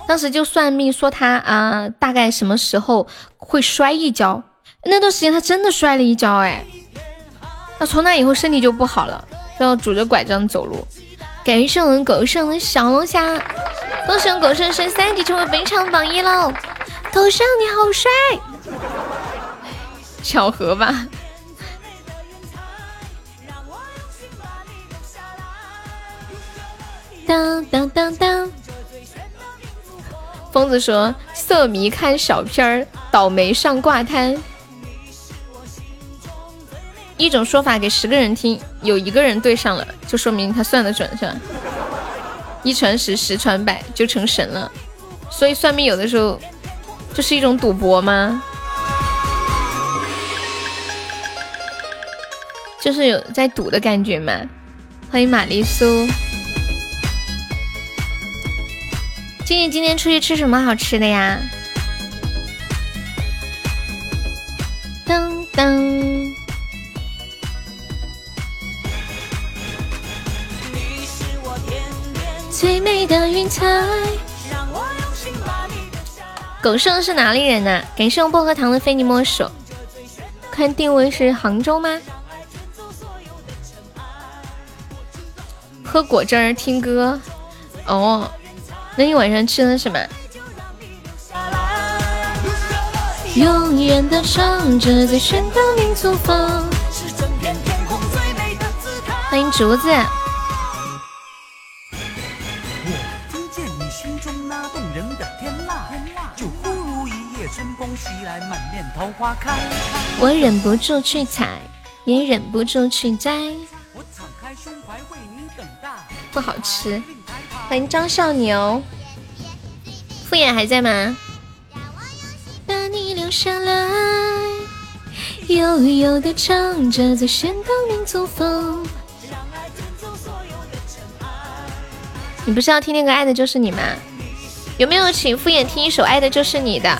当时就算命说他啊，大概什么时候会摔一跤？那段时间他真的摔了一跤，哎，那从那以后身体就不好了，要拄着拐杖走路。感谢我们狗剩的小龙虾，恭喜狗剩升三级成为本场榜一喽！狗剩你好帅，巧合吧？当当当当。疯子说：“色迷看小片儿，倒霉上挂摊。”一种说法给十个人听，有一个人对上了，就说明他算的准，是吧？一传十，十传百，就成神了。所以算命有的时候就是一种赌博吗？就是有在赌的感觉吗？欢迎玛丽苏。静静今天出去吃什么好吃的呀？噔噔。最美的云彩。狗剩是哪里人呢？感谢我薄荷糖的非你莫属。看定位是杭州吗？喝果汁儿听歌。哦。那你晚上吃了什么？永远的唱着最炫的民族风。欢迎竹子。我忍不住去采，也忍不住去摘。不好吃。欢迎张少牛，敷衍还在吗？把你留下来，悠悠的唱着最炫的民族风。你不是要听那个《爱的就是你》吗？有没有请敷衍听一首《爱的就是你》的？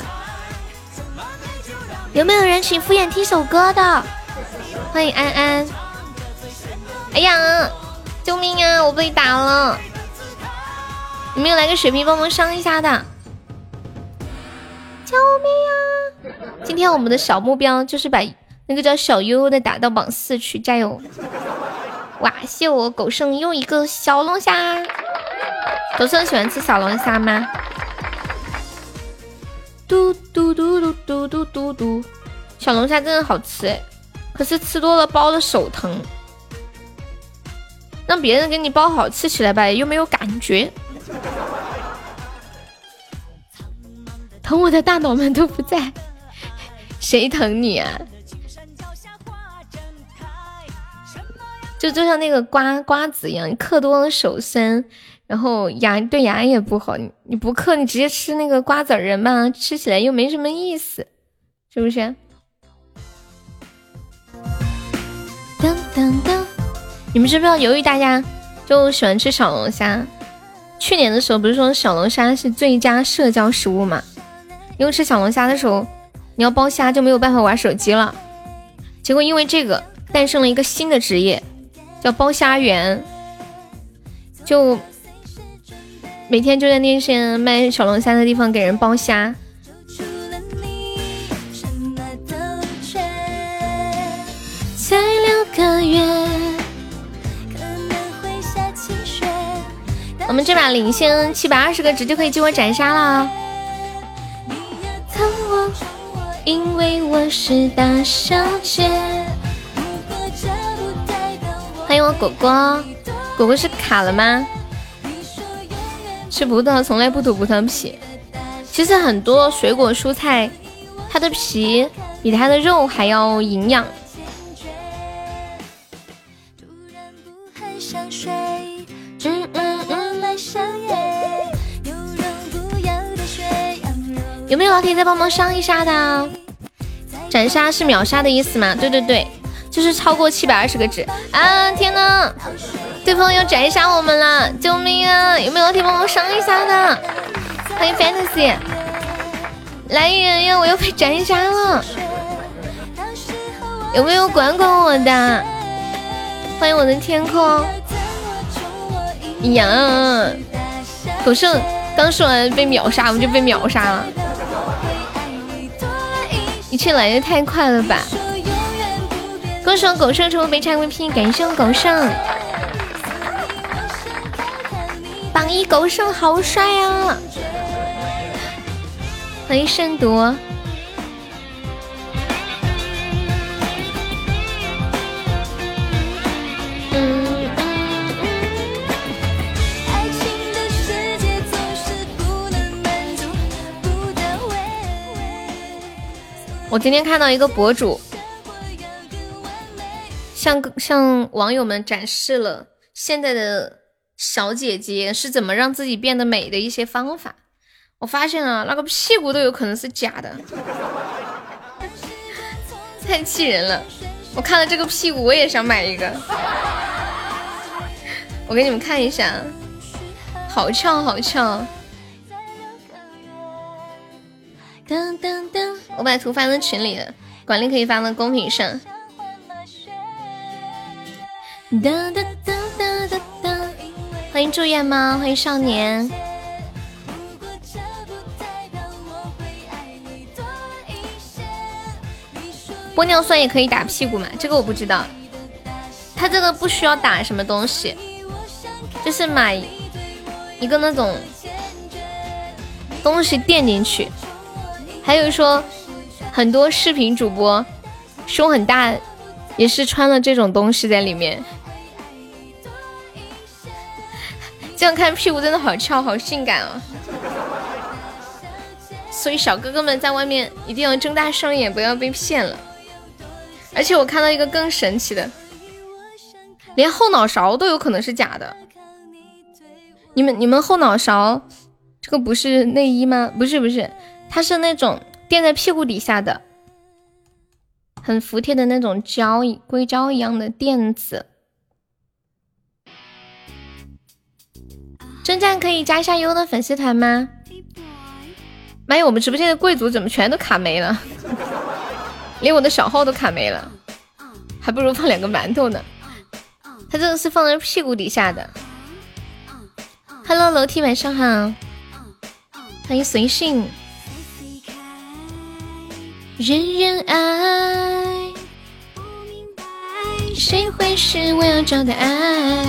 有没有人请敷衍听首歌的？欢迎安安。哎呀，救命啊！我被打了。有没有来个水瓶帮忙伤一下的？救命啊！今天我们的小目标就是把那个叫小悠悠的打到榜四去，加油！哇，谢我狗剩又一个小龙虾。狗剩喜欢吃小龙虾吗？嘟嘟嘟嘟嘟嘟嘟嘟，小龙虾真的好吃哎，可是吃多了包的手疼。让别人给你包好吃起来吧，又没有感觉。疼我的大脑们都不在，谁疼你啊？就就像那个瓜瓜子一样，你嗑多了手酸，然后牙对牙也不好。你你不嗑，你直接吃那个瓜子仁嘛，吃起来又没什么意思，是不是？当当当！你们知不知道，由于大家就喜欢吃小龙虾，去年的时候不是说小龙虾是最佳社交食物吗？因为吃小龙虾的时候，你要剥虾就没有办法玩手机了。结果因为这个，诞生了一个新的职业，叫剥虾员。就每天就在那些卖小龙虾的地方给人剥虾。才六个月，我们这把领先七百二十个值就可以激活斩杀了。因为我是大小姐。欢迎我果果，果果是卡了吗？吃葡萄从来不吐葡萄皮。其实很多水果蔬菜，它的皮比它的肉还要营养。有没有老铁再帮忙上一下的？斩杀是秒杀的意思吗？对对对，就是超过七百二十个值啊！天呐，对方要斩杀我们了，救命啊！有没有老铁帮忙上一下的？欢迎 fantasy，来人呀！我要被斩杀了，有没有管管我的？欢迎我的天空，呀，狗剩刚说完被秒杀，我们就被秒杀了。一切来的太快了吧！恭喜我狗剩成为被拆 VP，感谢我狗剩，榜一狗剩好帅啊！欢迎慎独。我今天看到一个博主，向向网友们展示了现在的小姐姐是怎么让自己变得美的一些方法。我发现了，那个屁股都有可能是假的，太气人了！我看了这个屁股，我也想买一个。我给你们看一下，好翘，好翘。噔噔噔！我把图发到群里了，管理可以发到公屏上。噔噔噔噔噔噔！欢迎祝愿猫，欢迎少年。玻尿酸也可以打屁股吗？这个我不知道。它这个不需要打什么东西，就是买一个那种东西垫进去。还有说，很多视频主播胸很大，也是穿了这种东西在里面。这样看屁股真的好翘，好性感哦。所以小哥哥们在外面一定要睁大双眼，不要被骗了。而且我看到一个更神奇的，连后脑勺都有可能是假的。你们你们后脑勺这个不是内衣吗？不是不是。它是那种垫在屁股底下的，很服帖的那种胶硅胶一样的垫子。征战可以加一下优的粉丝团吗？妈呀，我们直播间的贵族怎么全都卡没了？连我的小号都卡没了，还不如放两个馒头呢。它这个是放在屁股底下的。Hello，楼梯晚上好，欢迎随性。人人爱，谁会是我要找的爱？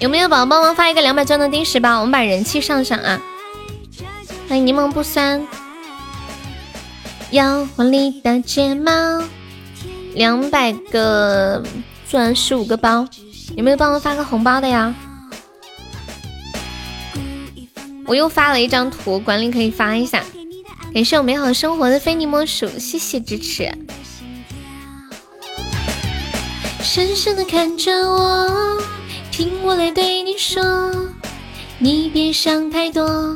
有没有宝宝帮忙发一个两百钻的定时包？我们把人气上上啊！欢迎柠檬不酸，要华丽的睫毛，两百个钻十五个包，有没有帮忙发个红包的呀？我又发了一张图，管理可以发一下。感谢我美好生活的非你莫属，谢谢支持。深深的看着我，听我来对你说，你别想太多。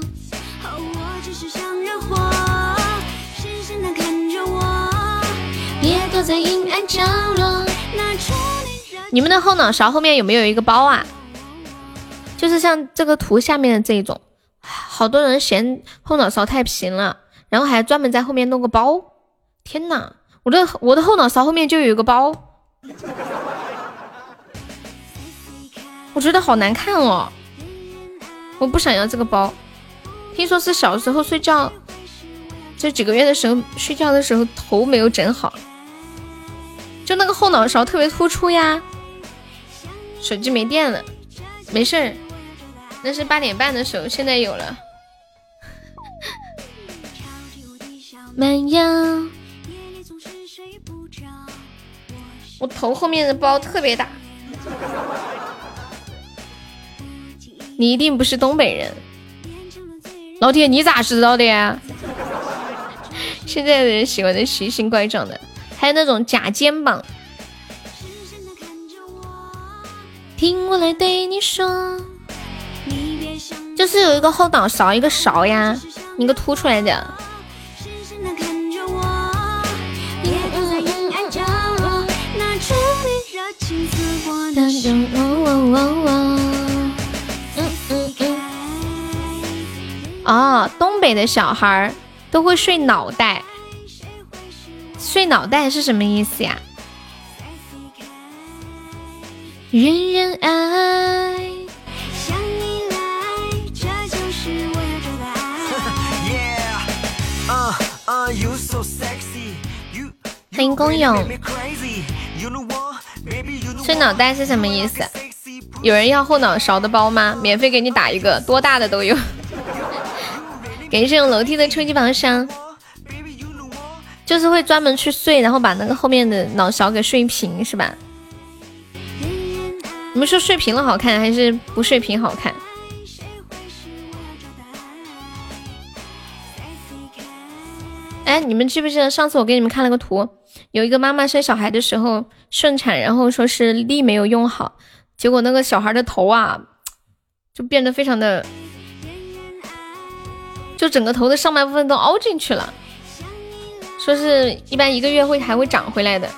别躲在阴暗角落。你们的后脑勺后面有没有一个包啊？就是像这个图下面的这种。好多人嫌后脑勺太平了，然后还专门在后面弄个包。天哪，我的我的后脑勺后面就有一个包，我觉得好难看哦。我不想要这个包。听说是小时候睡觉这几个月的时候睡觉的时候头没有整好，就那个后脑勺特别突出呀。手机没电了，没事儿。那是八点半的时候，现在有了。我头后面的包特别大。你一定不是东北人，老铁，你咋知道的呀？现在的人喜欢的奇形怪状的，还有那种假肩膀。听我来对你说。就是有一个后脑勺，一个勺呀，一个凸出来的。哦，东北的小孩都会睡脑袋，睡脑袋是什么意思呀？人人爱。欢迎公勇，睡脑袋是什么意思？有人要后脑勺的包吗？免费给你打一个，多大的都有。感谢用楼梯的初级榜上，就是会专门去睡，然后把那个后面的脑勺给睡平，是吧？你们说睡平了好看，还是不睡平好看？哎，你们记不记得上次我给你们看了个图，有一个妈妈生小孩的时候顺产，然后说是力没有用好，结果那个小孩的头啊，就变得非常的，就整个头的上半部分都凹进去了，说是一般一个月会还会长回来的，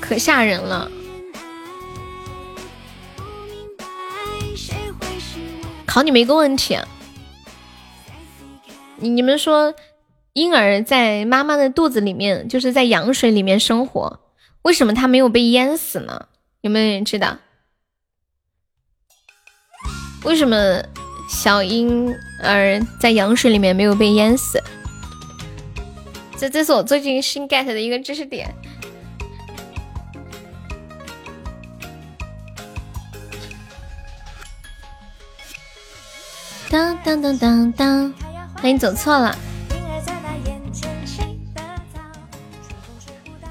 可吓人了。考你们一个问题。你们说，婴儿在妈妈的肚子里面，就是在羊水里面生活，为什么他没有被淹死呢？有没有人知道？为什么小婴儿在羊水里面没有被淹死？这这是我最近新 get 的一个知识点。当当当当当。欢迎走错了。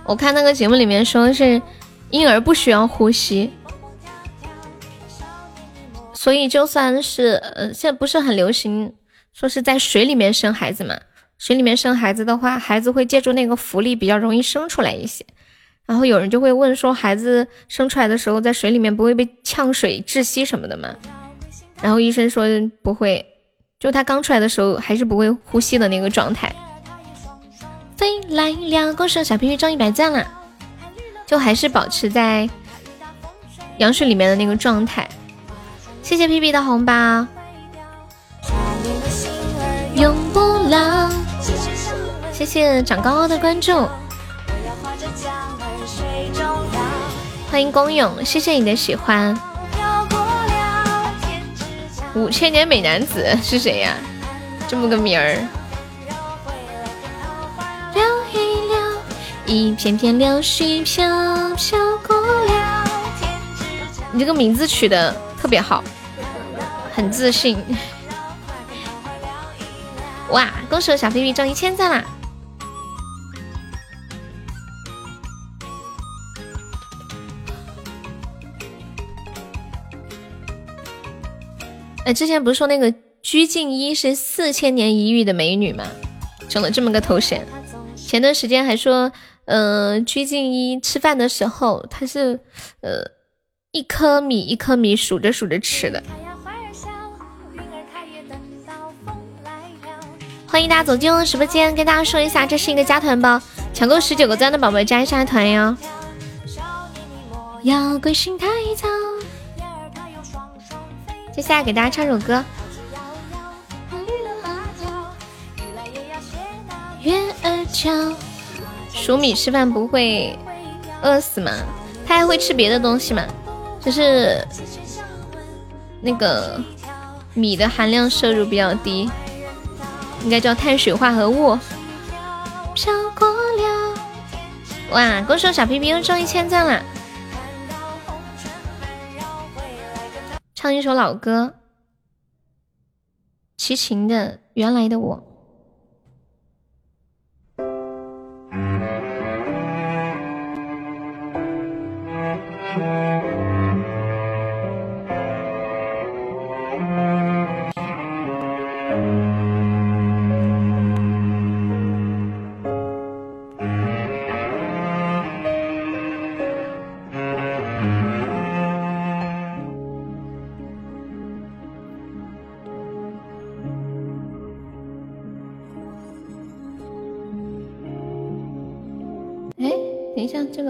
我看那个节目里面说是婴儿不需要呼吸，所以就算是呃现在不是很流行说是在水里面生孩子嘛，水里面生孩子的话，孩子会借助那个浮力比较容易生出来一些。然后有人就会问说，孩子生出来的时候在水里面不会被呛水窒息什么的吗？然后医生说不会。就他刚出来的时候还是不会呼吸的那个状态。飞来了，恭喜小皮皮中一百赞了，就还是保持在羊水里面的那个状态。谢谢皮皮的红包，永不老。谢谢长高高的关注，欢迎公勇，谢谢你的喜欢。五千年美男子是谁呀？这么个名儿。聊一聊，一片片柳絮飘飘过了。你这个名字取的特别好，很自信。哇！恭喜我小屁屁中一千赞啦！哎，之前不是说那个鞠婧祎是四千年一遇的美女吗？整了这么个头衔。前段时间还说，呃，鞠婧祎吃饭的时候，她是呃一颗米一颗米数着数着吃的。欢迎大家走进我的直播间，跟大家说一下，这是一个加团包，抢够十九个赞的宝宝加一下团哟。要归心太早。接下来给大家唱首歌。月儿桥，数米吃饭不会饿死吗？他还会吃别的东西吗？就是那个米的含量摄入比较低，应该叫碳水化合物。飘过了，哇！恭喜我小皮皮又中一千赞了。唱一首老歌，齐秦的《原来的我》。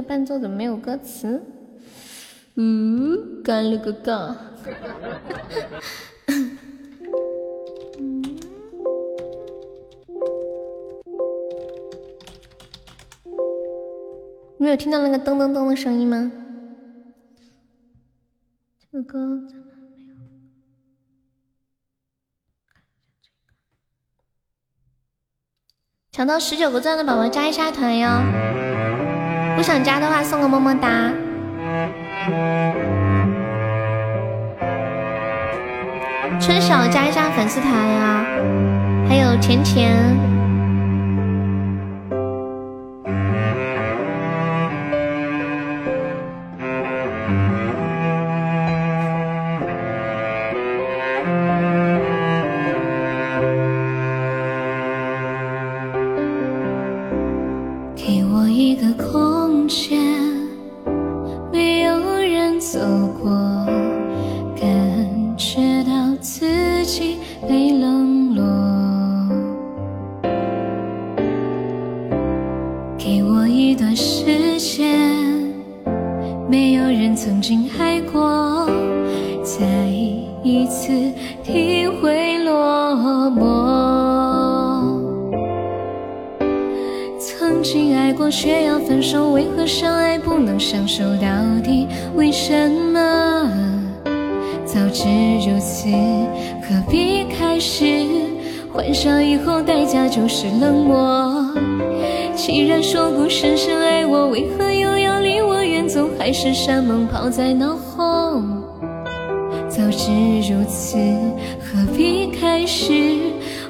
伴奏怎么没有歌词？嗯，干了个尬。没有听到那个噔噔噔的声音吗？这个歌怎么没有？抢到十九个钻的宝宝加一下团哟！不想加的话，送个么么哒。春晓加一下粉丝团呀，还有甜甜。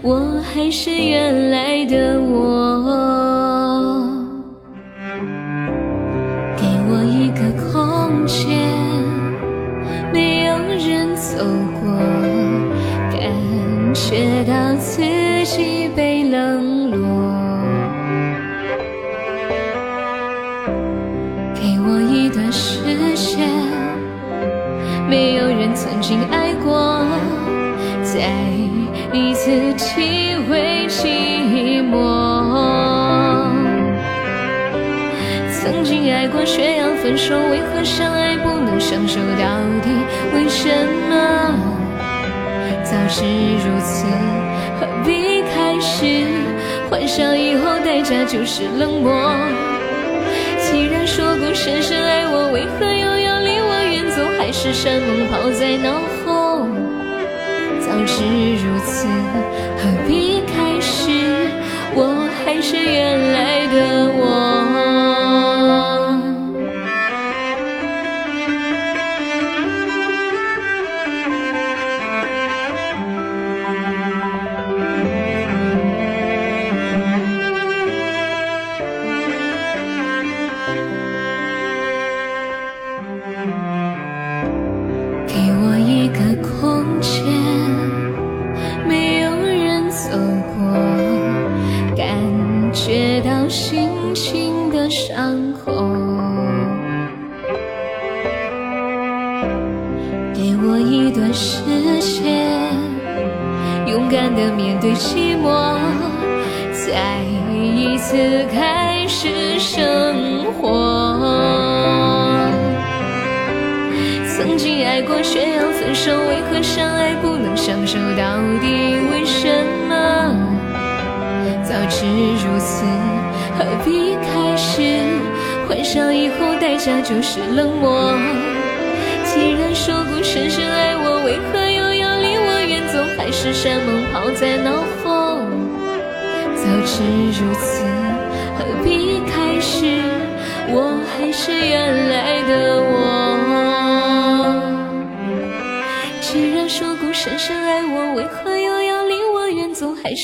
我还是原来的我。曾经爱过却要分手，为何相爱不能相守到底？为什么？早知如此，何必？开始幻想以后代价就是冷漠。既然说过深深爱我，为何又要离我远走？海誓山盟抛在脑后。早知如此，何必开始？我还是原来的我。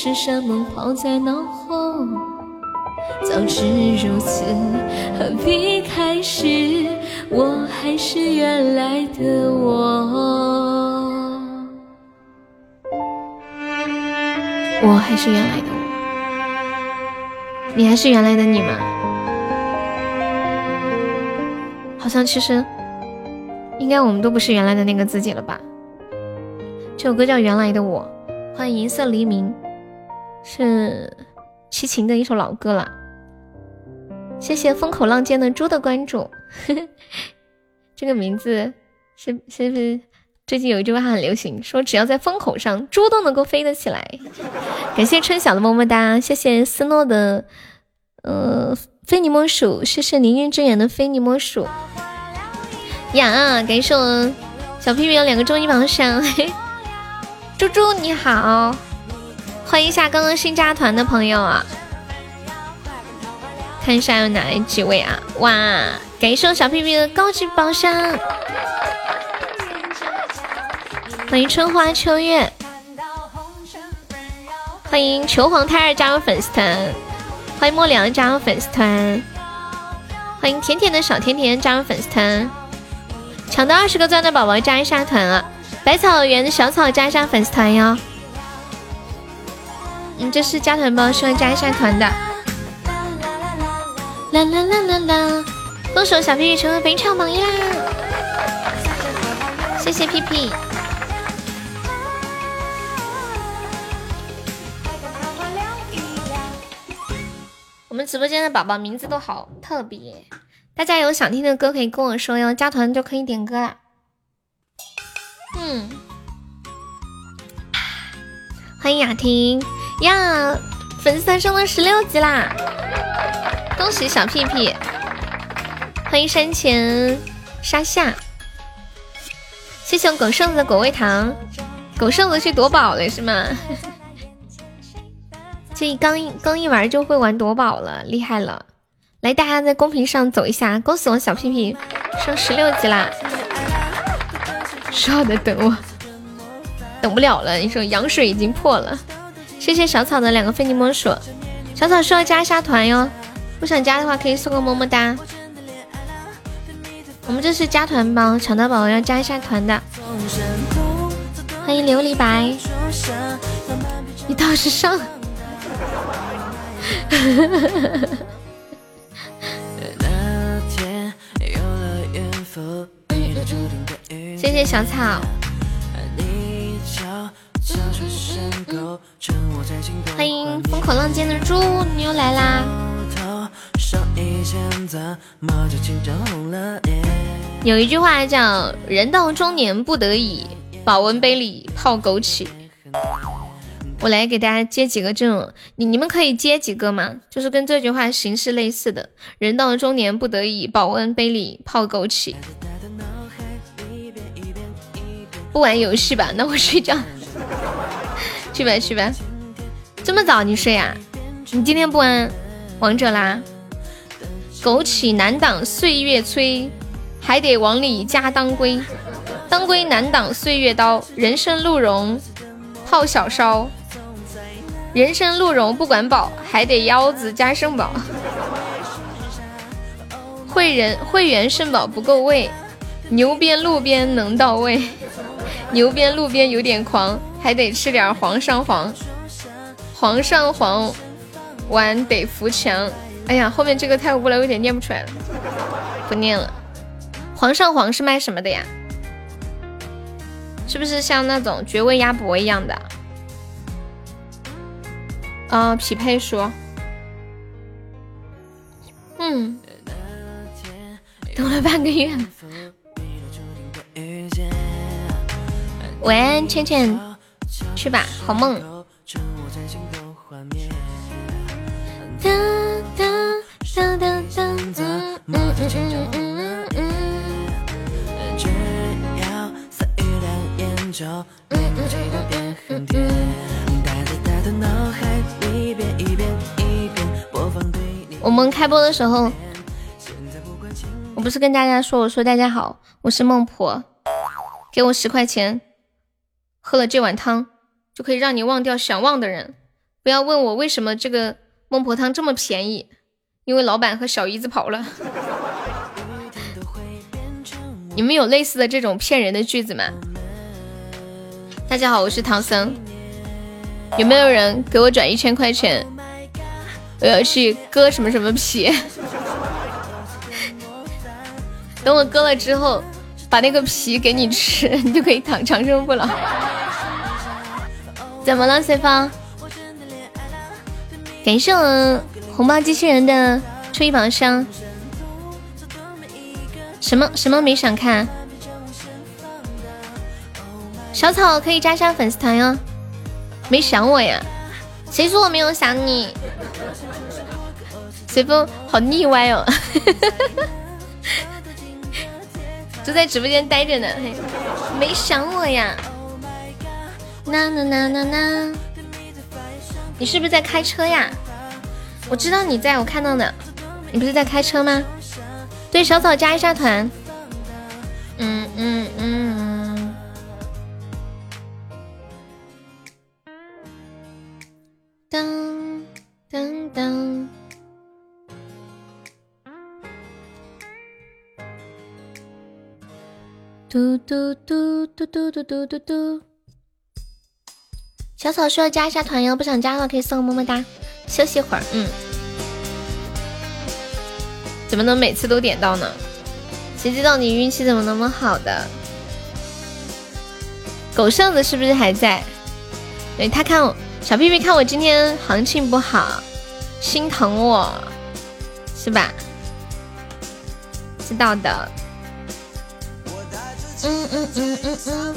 走？海誓山盟抛在脑后。早知如此，何必开始？我还是原来的我，我还是原来的我，你还是原来的你吗？好像其实，应该我们都不是原来的那个自己了吧？这首歌叫《原来的我》，欢迎银色黎明，是齐秦的一首老歌了。谢谢风口浪尖的猪的关注，这个名字是是不是最近有一句话很流行，说只要在风口上，猪都能够飞得起来。感谢春晓的么么哒，谢谢思诺的呃非你莫属，谢谢凌云之眼的非你莫属呀，感谢我小屁屁有两个终极榜上，猪猪你好，欢迎一下刚刚新加团的朋友啊。看一下有哪几位啊？哇！感谢我小屁屁的高级宝箱，欢迎春花秋月，欢迎球皇胎儿加入粉丝团，欢迎莫良加入粉丝团，欢迎甜甜的小甜甜加入粉丝团，抢到二十个钻的宝宝加一下团了，百草园的小草加一下粉丝团哟。嗯，这是加团包，需要加一下团的。啦啦啦啦啦！恭喜小屁屁成为本场榜一啦！谢谢屁屁。我们直播间的宝宝名字都好特别，大家有想听的歌可以跟我说哟，加团就可以点歌啦。嗯，欢迎雅婷呀，粉丝团升了十六级啦！恭喜小屁屁！欢迎山前沙夏，谢谢我狗剩子的果味糖。狗剩子去夺宝了是吗？这刚刚一玩就会玩夺宝了，厉害了！来，大家在公屏上走一下，恭喜我小屁屁升十六级啦！说好的等我，等不了了。你说羊水已经破了。谢谢小草的两个非你莫属，小草需要加一下团哟。不想加的话，可以送个么么哒。我们这是加团包，抢到宝宝要加一下团的。欢迎琉璃白，你倒是上。谢谢小草。欢迎风口浪尖的猪，你又来啦。有一句话叫“人到中年不得已，保温杯里泡枸杞”。我来给大家接几个这种，你你们可以接几个吗？就是跟这句话形式类似的“人到中年不得已，保温杯里泡枸杞”。不玩游戏吧，那我睡觉。去吧去吧，这么早你睡呀？你今天不玩王者啦？枸杞难挡岁月催，还得往里加当归。当归难挡岁月刀，人参鹿茸泡小烧。人参鹿茸不管饱，还得腰子加肾宝。会人会员肾宝不够味，牛鞭鹿鞭能到位。牛鞭鹿鞭有点狂，还得吃点皇上皇。皇上皇完得扶墙。哎呀，后面这个太无聊，有点念不出来了，不念了。皇上皇是卖什么的呀？是不是像那种绝味鸭脖一样的？啊，匹配说。嗯，等了半个月。晚安，倩倩，去吧，好梦。我们开播的时候，我不是跟大家说，我说大家好，我是孟婆，给我十块钱，喝了这碗汤。就可以让你忘掉想忘的人。不要问我为什么这个孟婆汤这么便宜，因为老板和小姨子跑了。你们有类似的这种骗人的句子吗？大家好，我是唐僧。有没有人给我转一千块钱？我要去割什么什么皮。等我割了之后。把那个皮给你吃，你就可以躺长生不老。怎么了，随风？感谢我红包机器人的初一宝箱。什么什么没想看？小草可以加下粉丝团哟。没想我呀？谁说我没有想你？随风好腻歪哦。就在直播间待着呢，没想我呀？呐呐呐呐呐！你是不是在开车呀？我知道你在，我看到的。你不是在开车吗？对，小草加一下团。嗯嗯嗯。当当当。嘟嘟嘟嘟嘟嘟嘟嘟嘟，小草需要加一下团哟，不想加的话可以送个么么哒。休息会儿，嗯。怎么能每次都点到呢？谁知道你运气怎么那么好的？狗剩子是不是还在？对他看我小屁屁看我今天行情不好，心疼我，是吧？知道的。嗯嗯嗯嗯嗯。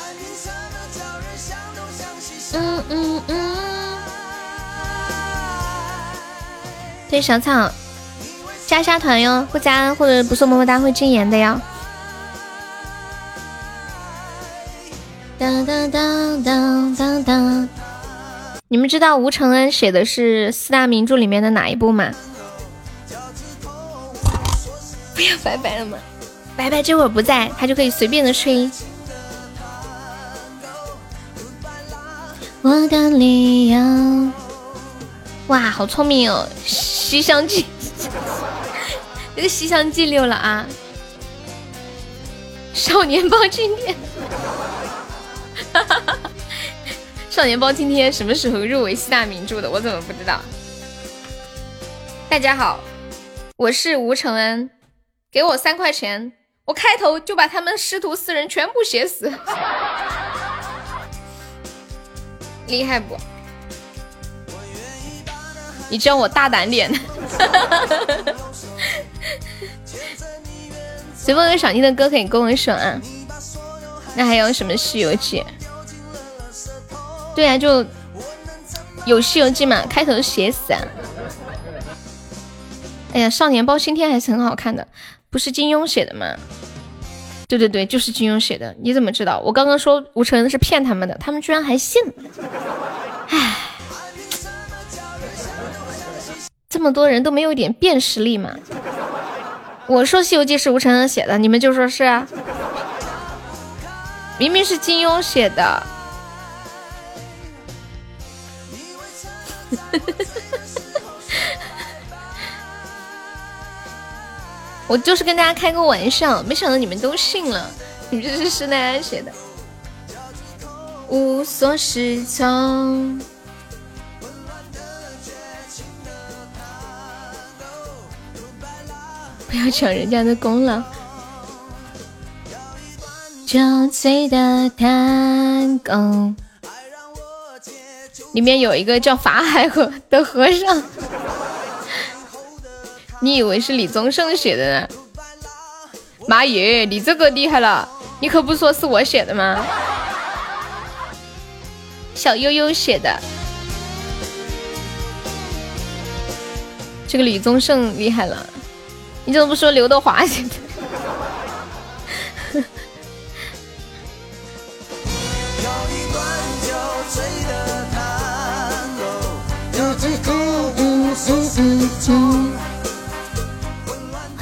嗯嗯嗯。对，小草加下团哟，不加或者不送么么哒会禁言的哟。当当当当当当。你们知道吴承恩写的是四大名著里面的哪一部吗？不要拜拜了吗？拜拜这会儿不在，他就可以随便的吹。我的理由，哇，好聪明哦！西厢记，这个西厢记溜了啊！少年包青天，少年包青天什么时候入围四大名著的？我怎么不知道？大家好，我是吴承恩。给我三块钱，我开头就把他们师徒四人全部写死，厉害不？你叫我大胆点。随风有想听的歌可以跟我说啊。那还有什么《西游记》？对啊，就有《西游记》嘛，开头写死啊。哎呀，《少年包青天》还是很好看的，不是金庸写的吗？对对对，就是金庸写的。你怎么知道？我刚刚说吴承恩是骗他们的，他们居然还信。唉，这么多人都没有一点辨识力吗？我说《西游记》是吴承恩写的，你们就说是啊？明明是金庸写的。我就是跟大家开个玩笑，没想到你们都信了。你这是施耐庵写的，无所适从。不要抢人家的功劳。酒醉的探戈，里面有一个叫法海和的和尚。你以为是李宗盛写的呢？妈耶，你这个厉害了！你可不说是我写的吗？小悠悠写的，这个李宗盛厉害了。你怎么不说刘德华写的？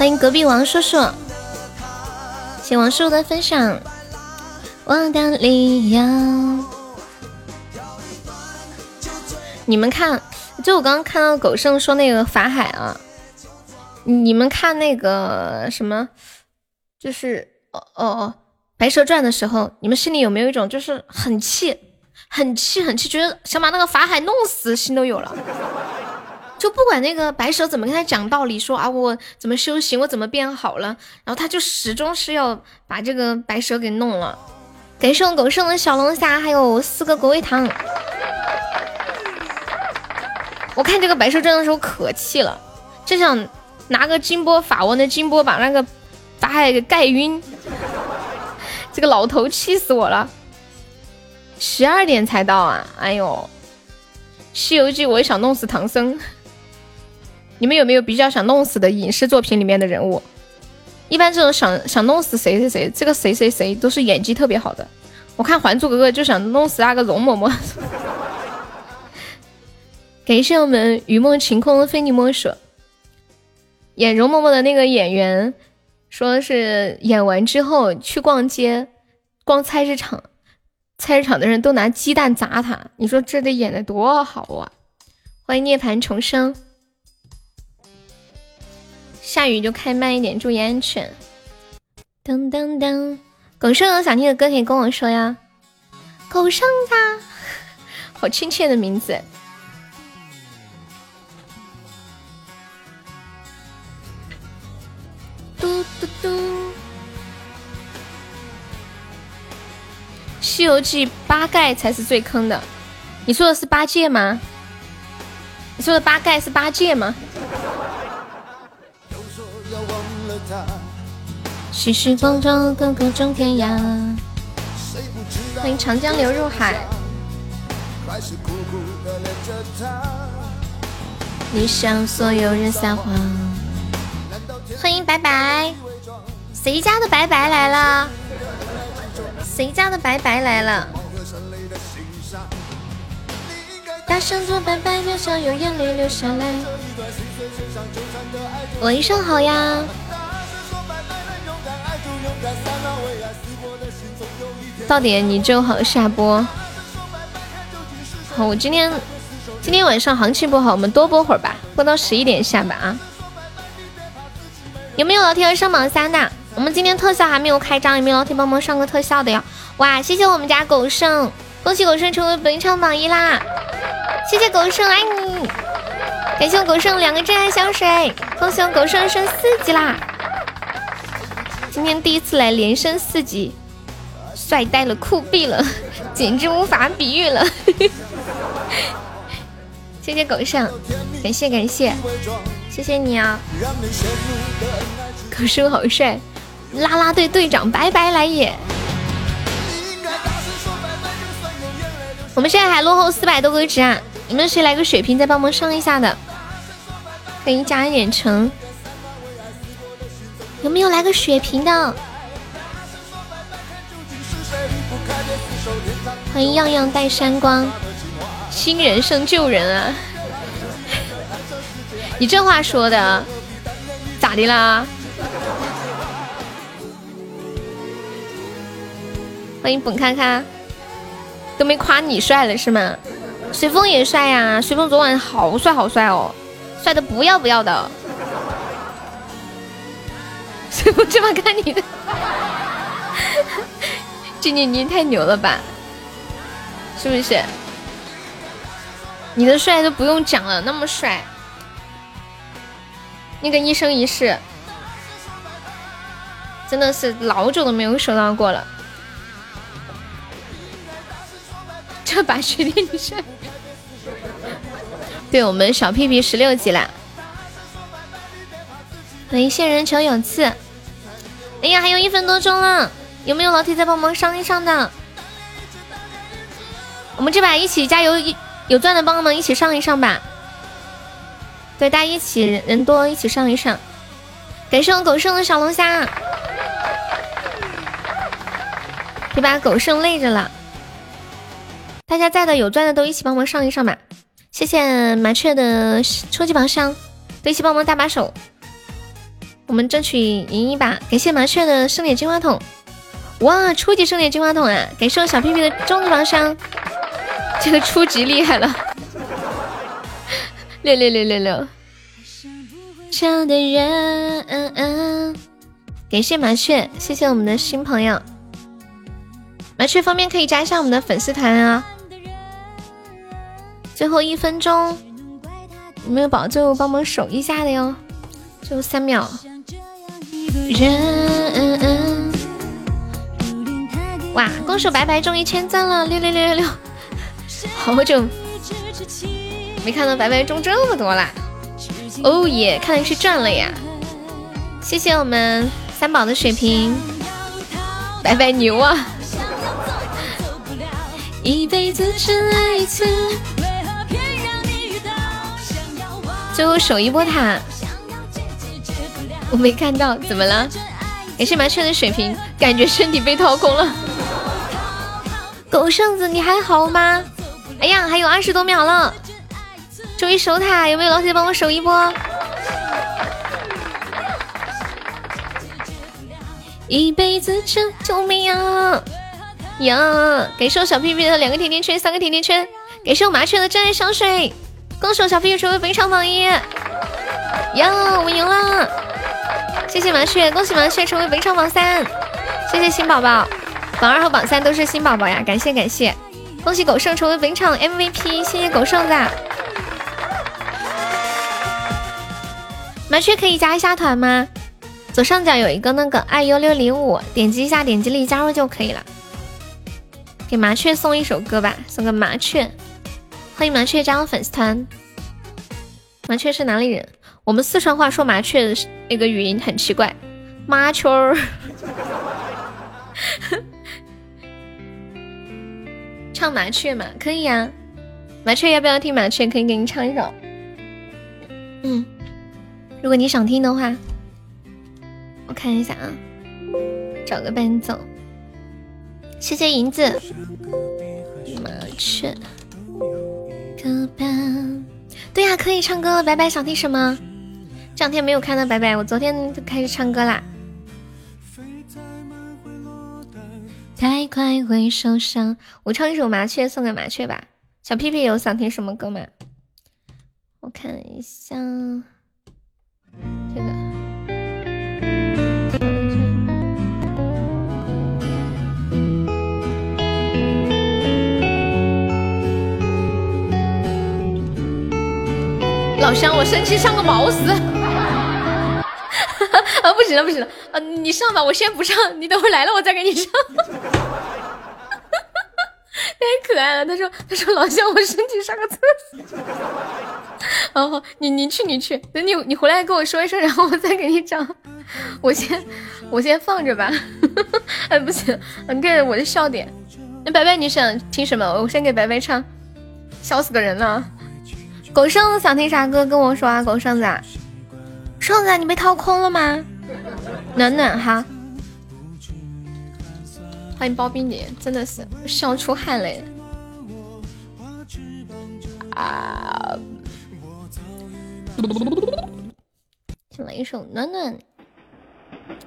欢迎隔壁王叔叔，谢王叔叔的分享。我的理由，你们看，就我刚刚看到狗剩说那个法海啊，你们看那个什么，就是哦哦哦，白蛇传的时候，你们心里有没有一种就是很气、很气、很气，觉得想把那个法海弄死，心都有了。就不管那个白蛇怎么跟他讲道理，说啊我怎么修行，我怎么变好了，然后他就始终是要把这个白蛇给弄了。感谢我狗剩的小龙虾，还有四个果味糖。我看这个白蛇传的时候可气了，就想拿个金波法王的金波把那个法海给盖晕。这个老头气死我了！十二点才到啊！哎呦，《西游记》我也想弄死唐僧。你们有没有比较想弄死的影视作品里面的人物？一般这种想想弄死谁谁谁，这个谁谁谁都是演技特别好的。我看《还珠格格》就想弄死那个容嬷嬷。感谢我们雨梦晴空非你莫属。演容嬷嬷的那个演员说是演完之后去逛街，逛菜市场，菜市场的人都拿鸡蛋砸他。你说这得演的多好啊！欢迎涅槃重生。下雨就开慢一点，注意安全。噔噔噔，狗剩有想听的歌可以跟我说呀。狗剩呀，好亲切的名字。嘟嘟嘟。《西游记》八盖才是最坑的，你说的是八戒吗？你说的八盖是八戒吗？细时光中，哥哥种天涯。欢迎长江流入海。你向所有人撒谎。欢迎白白，谁家的白白来了？谁家的白白来了？大声说白白，脸上有眼泪流下来。晚上好呀。到点你就好下播。好，我今天今天晚上行情不好，我们多播会儿吧，播到十一点下吧啊。有没有老铁要上榜三的？我们今天特效还没有开张，有没有老铁帮忙上个特效的呀？哇，谢谢我们家狗剩，恭喜狗剩成为本场榜一啦！谢谢狗剩，爱你！感谢我狗剩两个真爱香水，恭喜我狗剩升四级啦！今天第一次来连升四级，帅呆了，酷毙了，简直无法比喻了。谢谢狗剩，感谢感谢，谢谢你啊！狗剩好帅，啦啦队队长拜拜来也。我们现在还落后四百多个值啊！你们谁来个血瓶再帮忙上一下的？可以加一点成。有没有来个血瓶的？欢迎样样带山光。新人胜旧人啊！你这话说的咋的啦？欢迎本看看，都没夸你帅了是吗？随风也帅呀，随风昨晚好帅好帅哦，帅的不要不要的。随风这么看你的，静静你太牛了吧？是不是？你的帅都不用讲了，那么帅，那个一生一世，真的是老久都没有收到过了。这把学弟你帅，对我们小屁屁十六级了，欢迎仙人球有刺。哎呀，还有一分多钟了，有没有老铁再帮忙上一上的？我们这把一起加油一。有钻的帮忙一起上一上吧，对，大家一起人多一起上一上。感谢我狗剩的小龙虾，别把狗剩累着了。大家在的有钻的都一起帮忙上一上吧。谢谢麻雀的初级宝箱，都一起帮忙搭把手，我们争取赢一把。感谢麻雀的盛典金话筒，哇，初级盛典金话筒啊！感谢我小屁屁的中级宝箱。这个初级厉害了，六六六六六。唱的人，感谢麻雀，谢谢我们的新朋友。麻雀方便可以加一下我们的粉丝团啊。最后一分钟，有没有宝最后帮忙守一下的哟？最后三秒。人，哇！恭喜白白中一千赞了，六六六六六。好久没看到白白中这么多啦！哦耶，看来是赚了呀！谢谢我们三宝的水瓶，白白牛啊！最后守一波塔，我没看到，怎么了？感谢麻雀的水瓶，感觉身体被掏空了。狗剩子，你还好吗？哎呀，还有二十多秒了，终于守塔，有没有老铁帮我守一波？一辈子这救命呀！呀，感谢我小屁屁的两个甜甜圈，三个甜甜圈，感谢我麻雀的真爱香水，恭喜我小屁屁成为本场榜一！呀，我赢了！谢谢麻雀，恭喜麻雀成为本场榜三！谢谢新宝宝，榜二和榜三都是新宝宝呀，感谢感谢。恭喜狗剩成为本场 MVP，谢谢狗剩子。麻雀可以加一下团吗？左上角有一个那个爱优六零五，点击一下，点击立加入就可以了。给麻雀送一首歌吧，送个麻雀。欢迎麻雀加入粉丝团。麻雀是哪里人？我们四川话说麻雀那个语音很奇怪，麻雀儿。唱麻雀嘛，可以呀。麻雀要不要听麻雀？可以给你唱一首。嗯，如果你想听的话，我看一下啊，找个伴奏。谢谢银子。麻雀。对呀，可以唱歌了。白白想听什么？这两天没有看到白白，我昨天就开始唱歌啦。太快会受伤。我唱一首麻雀送给麻雀吧。小屁屁有想听什么歌吗？我看一下，这个。老乡，我生气像个毛丝。啊，不行了，不行了，啊，你上吧，我先不上，你等会来了我再给你上。太可爱了，他说，他说老乡，我身体上个厕所。哦，你你去你去，等你你回来跟我说一声，然后我再给你找。我先我先放着吧。哎，不行，你看我的笑点。那白白你想听什么？我先给白白唱，笑死个人了。狗剩子想听啥歌？跟我说啊，狗剩子。瘦子，你被掏空了吗？暖暖哈，欢迎包冰姐，真的是笑出汗来啊！先来一首暖暖，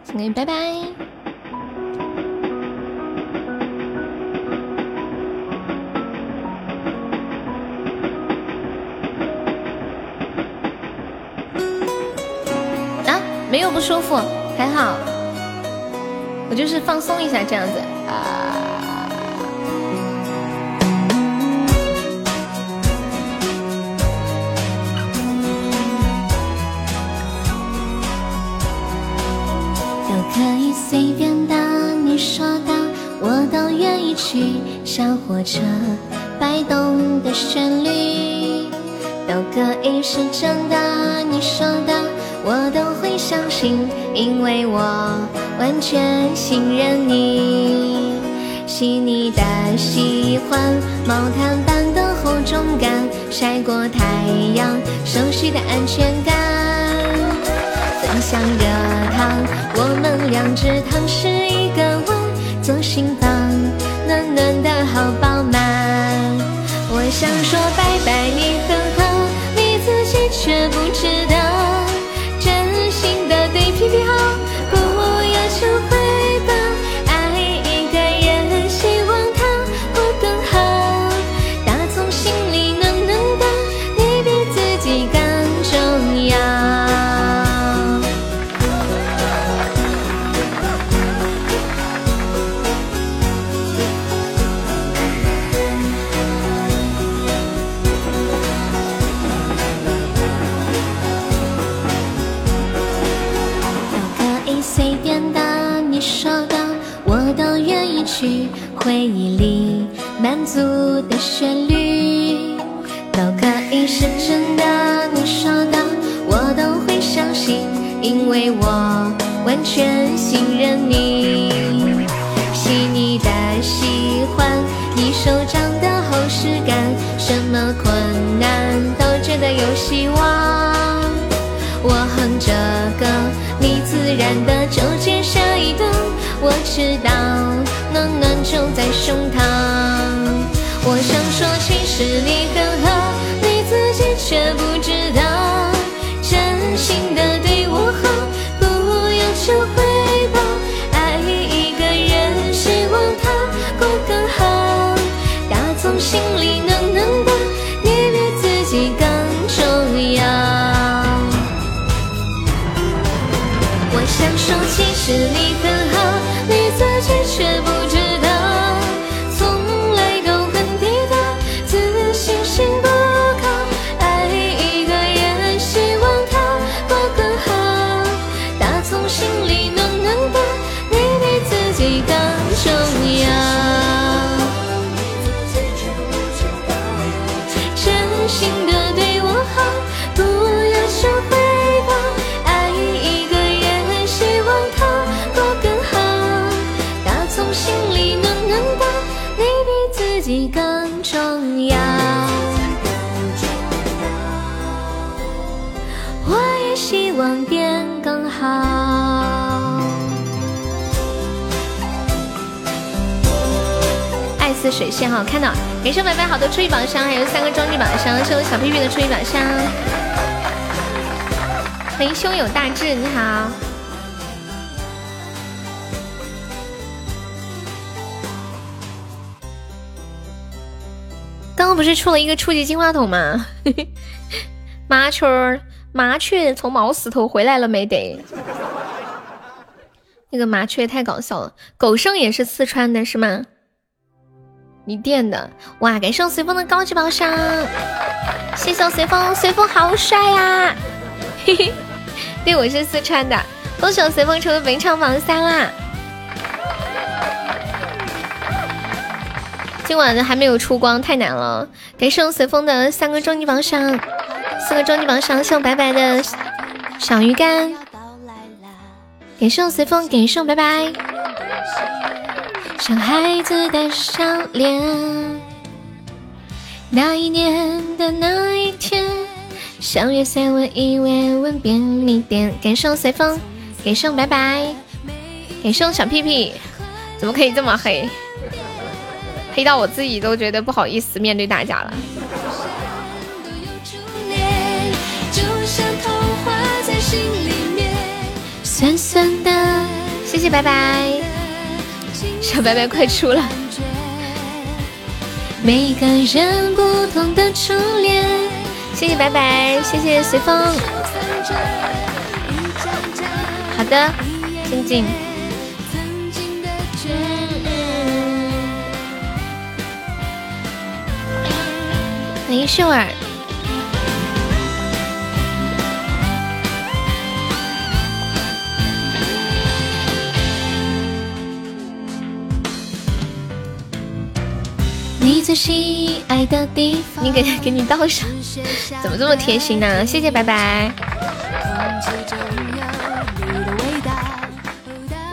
送给你，拜拜。没有不舒服，还好，我就是放松一下这样子啊。都可以随便的，你说的我都愿意去。小火车摆动的旋律，都可以是真的，你说的。我都会相信，因为我完全信任你。细腻的喜欢，毛毯般的厚重感，晒过太阳，熟悉的安全感。分享热汤，我们两只汤匙一个碗，左心房，暖暖的好饱满。我想说拜拜，你出了一个初级金话筒吗？麻雀，麻雀从毛石头回来了没得？那个麻雀太搞笑了。狗剩也是四川的是吗？你垫的哇！感谢随风的高级宝箱，谢谢随风，随风好帅呀！嘿嘿，对我是四川的，恭喜我随风成为本场榜三啦！今晚的还没有出光，太难了。感谢我随风的三个终极榜上，四个终极榜上，谢我白白的小鱼干。感谢我随风，感谢白白。像孩子的笑脸，那一年的那一天，相约在我以为吻便利店。感谢我随风，感谢白白，感谢我小屁屁，怎么可以这么黑？黑到我自己都觉得不好意思面对大家了。酸酸的，谢谢拜拜，小白白快出了。每个人不同的初恋，谢谢拜拜，谢谢随风。好的，静静。欢迎秀儿。你最喜爱的地方，你给给你倒上，怎么这么贴心呢？谢谢拜拜。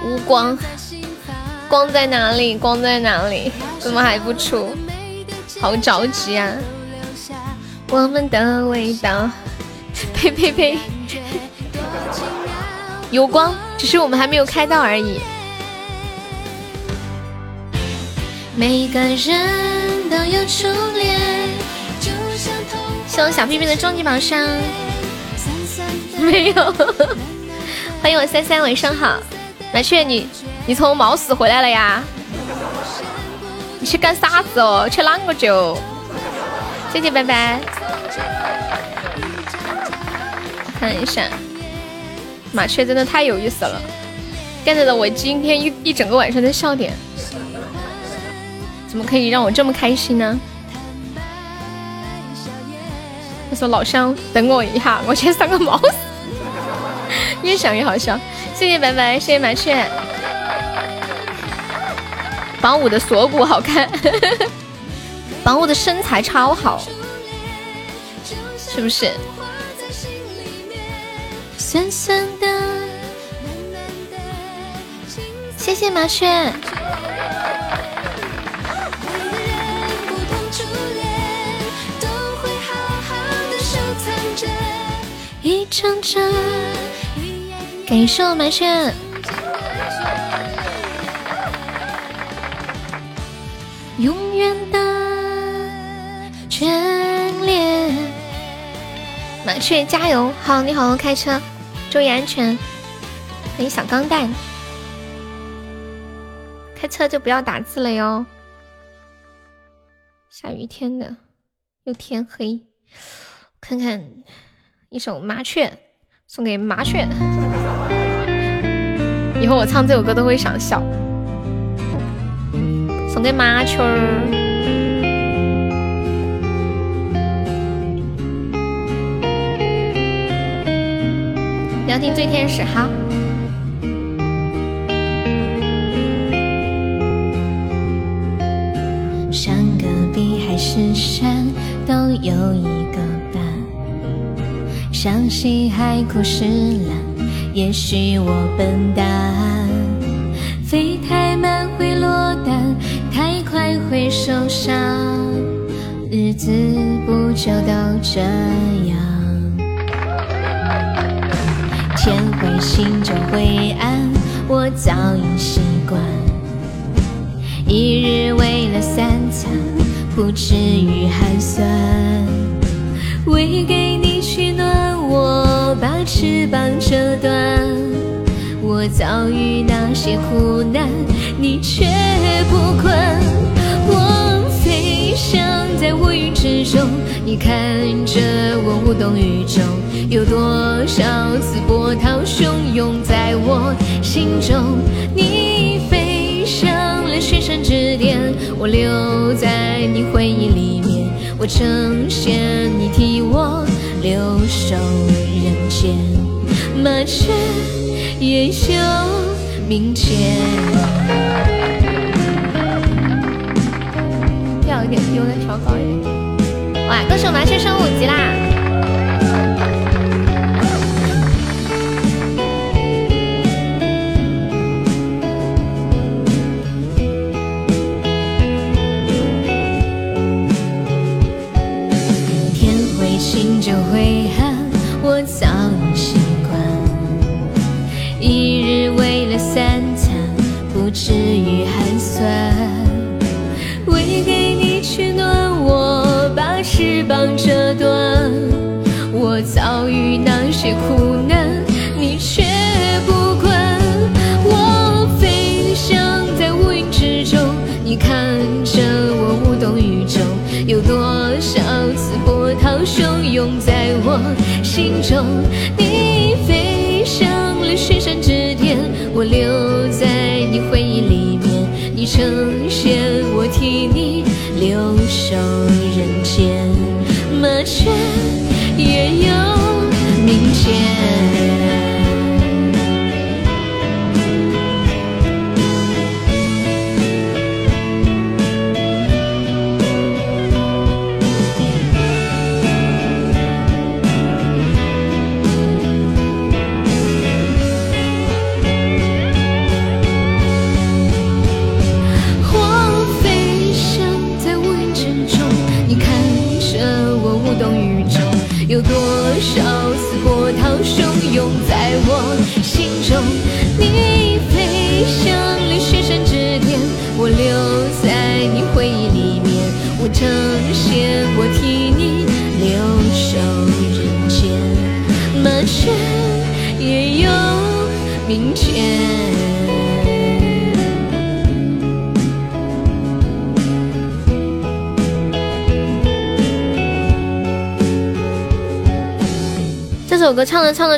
无光，光在哪里？光在哪里？怎么还不出？好着急啊！我们的味道，呸呸呸！有光，只是我们还没有开到而已。每个人都有初恋。谢我小屁屁的终极宝箱，没有。欢迎我三三，晚上好。麻雀，你你从毛死回来了呀？你去干啥子哦？去啷个酒？谢谢拜拜。看一下，麻雀真的太有意思了，get 了我今天一一整个晚上的笑点，怎么可以让我这么开心呢？他说：“老乡，等我一下，我去上个猫。”越想越好笑。谢谢白白，谢谢麻雀。榜五的锁骨好看，榜五的身材超好，是不是？酸酸的，谢谢麻雀。一张张，感谢我麻雀。永远的眷，麻雀加油！好，你好好开车，注意安全。欢迎小钢蛋，开车就不要打字了哟。下雨天的，又天黑，看看一首麻雀，送给麻雀。以后我唱这首歌都会想笑。送给麻雀儿，要听最天使哈。山隔壁还是山，都有一个伴。伤心海枯石烂，也许我笨蛋。飞太慢会落单。太快会受伤，日子不就都这样？心中灰暗，我早已习惯。一日为了三餐，不至于寒酸。为给你取暖，我把翅膀折断。我遭遇那些苦难，你却不管。我飞翔在乌云之中，你看着我无动于衷。有多少次波涛汹涌在我心中？你飞向了雪山之巅，我留在你回忆里面。我呈现你替我留守人间，麻雀。也有明天。调一点，有点调高一点。哇，恭喜我麻雀升五级啦！早已习惯。一日为了三餐，不至于寒酸。为给你取暖，我把翅膀折断。我遭遇那些苦难，你却不管。我飞翔在乌云之中，你看着我无动于衷。有多少次波涛汹涌在我心中？你飞上了雪山之巅，我留在你回忆里面。你成仙，我替你留守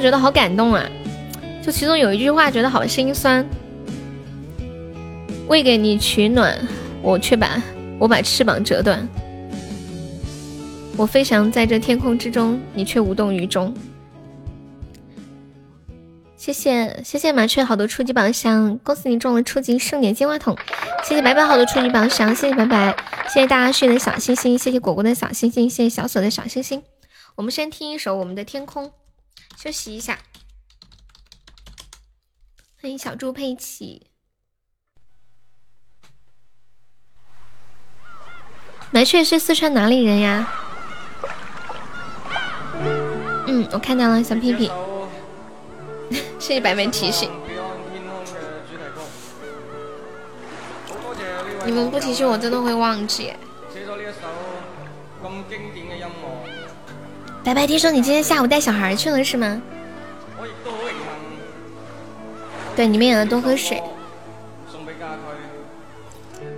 觉得好感动啊，就其中有一句话觉得好心酸。为给你取暖，我却把我把翅膀折断。我飞翔在这天空之中，你却无动于衷。谢谢谢谢麻雀好多初级宝箱，恭喜你中了初级盛典金话筒。谢谢白白好多初级宝箱，谢谢白白，谢谢大家旭的小星星，谢谢果果的小星星，谢谢小锁的小星星。我们先听一首《我们的天空》。休息一下，欢迎小猪佩奇。麻雀是四川哪里人呀？嗯，我看到了小屁屁，谢谢白白提醒。你们不提醒我，真的会忘记。白白，听说你今天下午带小孩去了是吗？对，你们也要多喝水。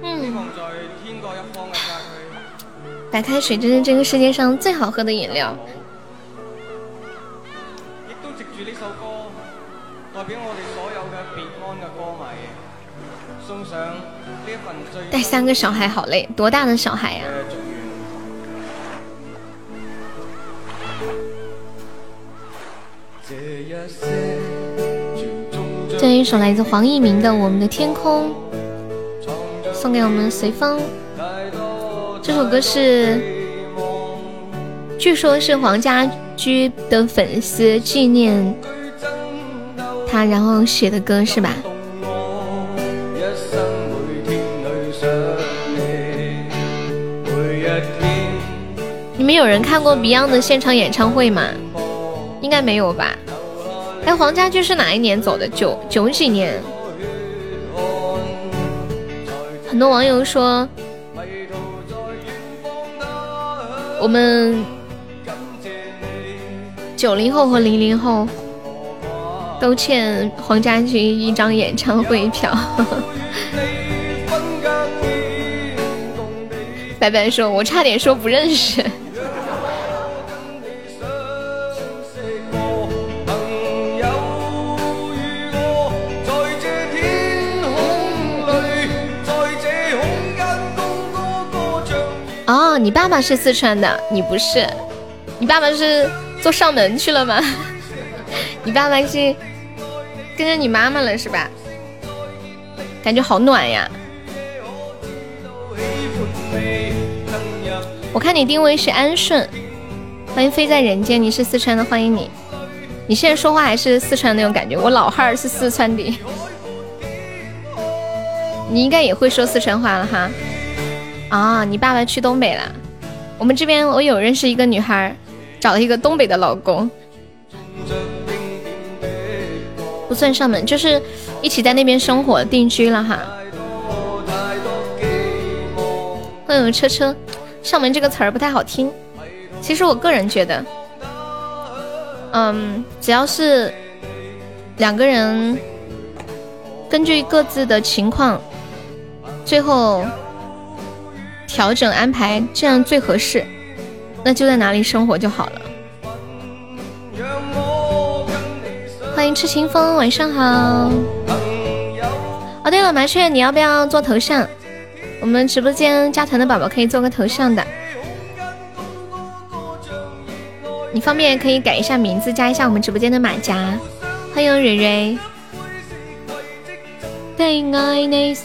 嗯。白开水真是这个世界上最好喝的饮料。带三个小孩好累，多大的小孩呀？这一首来自黄义明的《我们的天空》，送给我们随风。这首歌是，据说是黄家驹的粉丝纪念他，然后写的歌是吧？你们有人看过 Beyond 的现场演唱会吗？应该没有吧？哎，黄家驹是哪一年走的？九九几年？很多网友说，我们九零后和零零后都欠黄家驹一张演唱会票。白白说：“我差点说不认识。”你爸爸是四川的，你不是？你爸爸是做上门去了吗？你爸爸是跟着你妈妈了是吧？感觉好暖呀！我看你定位是安顺，欢迎飞在人间，你是四川的，欢迎你。你现在说话还是四川那种感觉，我老汉儿是四川的。你应该也会说四川话了哈。啊，你爸爸去东北了。我们这边我有认识一个女孩，找了一个东北的老公。不算上门，就是一起在那边生活定居了哈。欢迎车车，上门这个词儿不太好听。其实我个人觉得，嗯，只要是两个人根据各自的情况，最后调整安排，这样最合适，那就在哪里生活就好了。欢迎痴清风，晚上好。哦，对了，麻雀，你要不要做头像？我们直播间加团的宝宝可以做个头像的。你方便可以改一下名字，加一下我们直播间的马甲。欢迎蕊蕊。对爱你，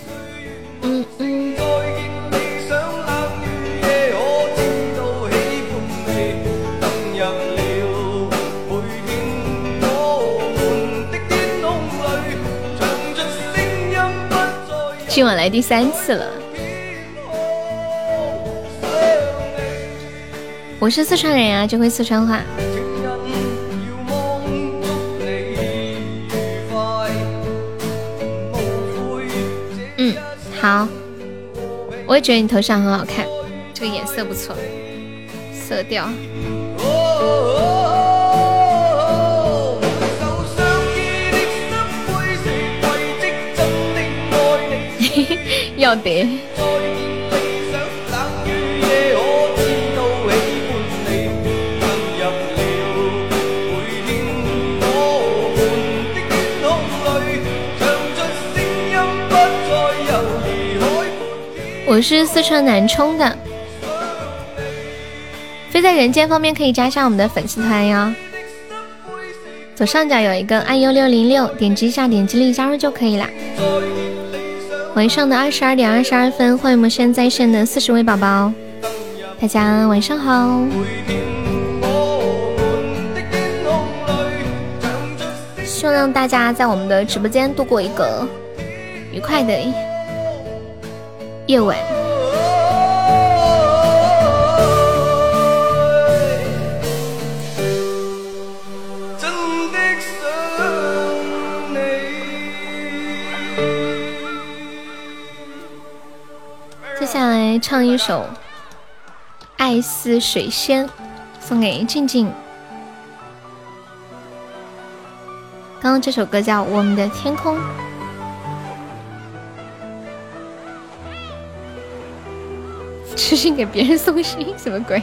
嗯嗯。今晚来第三次了。我是四川人呀，就会四川话。嗯，好。我也觉得你头像很好看，这个颜色不错，色调。我是四川南充的，飞在人间方面可以加上我们的粉丝团哟。左上角有一个 iu 六零六，点击一下，点击立加入就可以啦。晚上的二十二点二十二分，欢迎我们现在在线的四十位宝宝，大家晚上好。希望让大家在我们的直播间度过一个愉快的夜晚。来唱一首《爱似水仙》，送给静静。刚刚这首歌叫《我们的天空》。痴心给别人送心，什么鬼？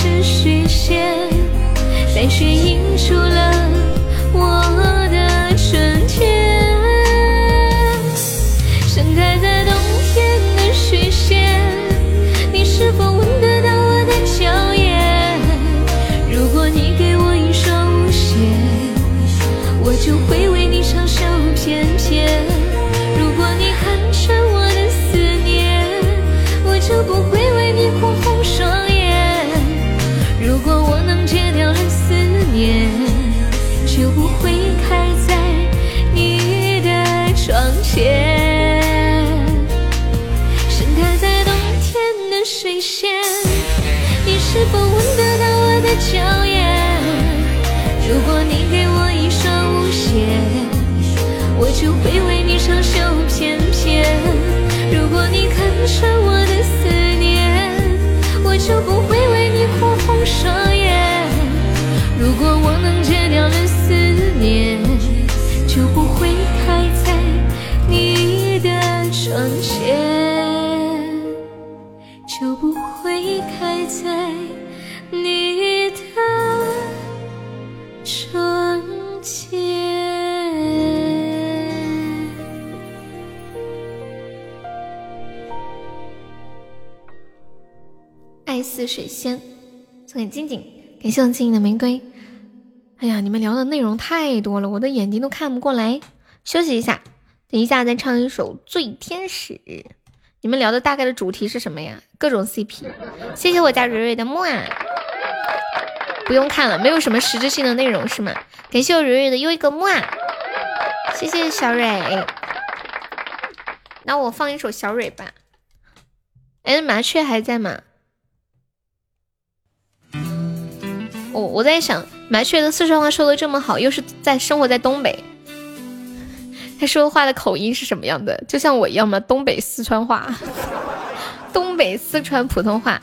是虚线，白雪映出了成我的思念，我就不会水仙，送给静静，感谢我静静的玫瑰。哎呀，你们聊的内容太多了，我的眼睛都看不过来。休息一下，等一下再唱一首《醉天使》。你们聊的大概的主题是什么呀？各种 CP。谢谢我家蕊蕊的木啊，不用看了，没有什么实质性的内容是吗？感谢我蕊蕊的又一个木啊，谢谢小蕊。那我放一首小蕊吧。哎，麻雀还在吗？我我在想，麻雀的四川话说的这么好，又是在生活在东北，他说话的口音是什么样的？就像我一样吗？东北四川话，东北四川普通话。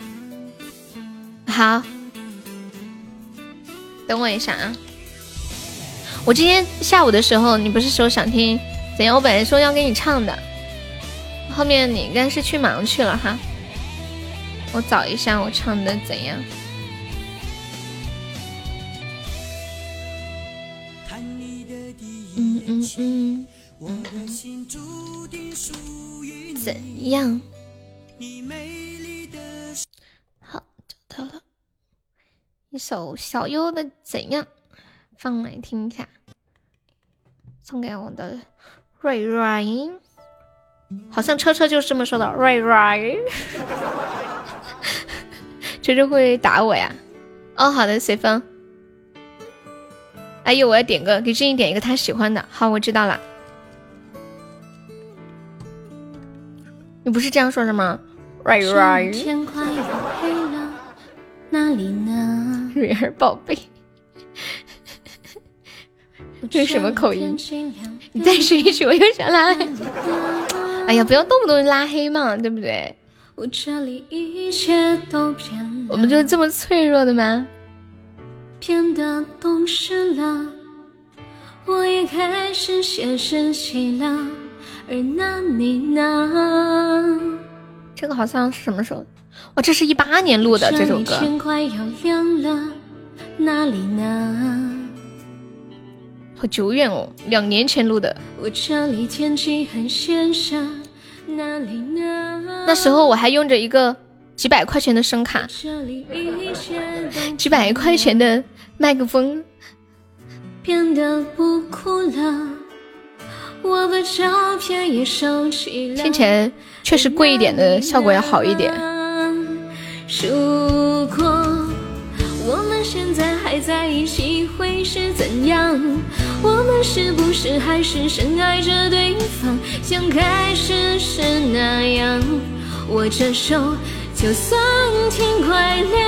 好，等我一下啊！我今天下午的时候，你不是说想听怎样？我本来说要给你唱的，后面你应该是去忙去了哈。我找一下我唱的怎样。嗯嗯嗯，怎样？好，找到了一首小优的《怎样》，放来听一下，送给我的瑞瑞。好像车车就是这么说的，瑞瑞。车车会打我呀？哦，好的，随风。哎呦，我要点个给静怡点一个他喜欢的。好，我知道了。你不是这样说的吗？瑞瑞。哪里呢？蕊儿宝贝。这是什么口音？你再试一句，我又想拉黑。哎呀，不要动不动就拉黑嘛，对不对？我们就这么脆弱的吗？变得懂事了，我也开始写日记了。而那你呢？这个好像是什么时候？哇，这是一八年录的这首歌。天快要亮了，哪里呢？好久远哦，两年前录的。我这里天气很炎热，哪里呢？那时候我还用着一个几百块钱的声卡，几百块钱的麦克风。变得不哭了，我把照片也收起了。听起来确实贵一点的效果要好一点。如果我们现在还在一起，会是怎样？我们是不是还是深爱着对方？像开始时那样握着手，就算天快亮。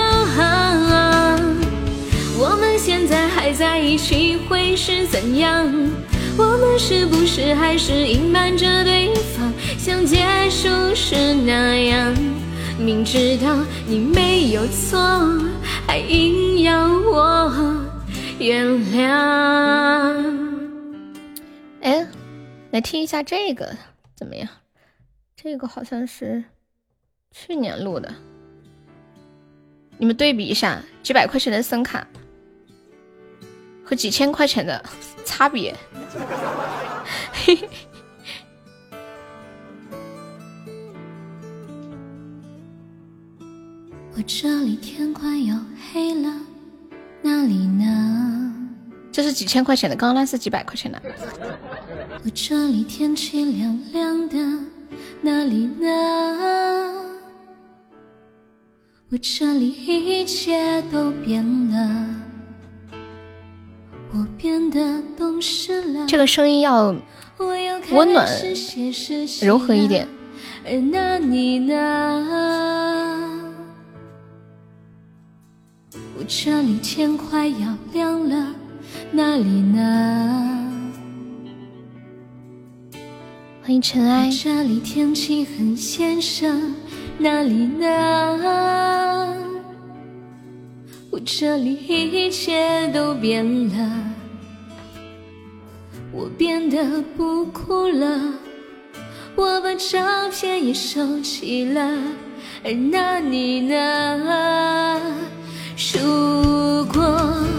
我们现在还在一起会是怎样？我们是不是还是隐瞒着对方？像结束时那样，明知道你没有错，还硬要我原谅。哎，来听一下这个怎么样？这个好像是去年录的，你们对比一下几百块钱的声卡和几千块钱的差别。我这里天快要黑了，哪里呢？这是几千块钱的，刚刚那是几百块钱的。我这里天气凉凉的，哪里呢？我这里一切都变了，我变得懂事了。这个声音要温暖、柔和一点。而那你呢？我这里天快要亮了。哪里呢？欢迎尘埃。这里天气很先生，哪里呢？我这里一切都变了，我变得不哭了，我把照片也收起了，而那你呢？如果。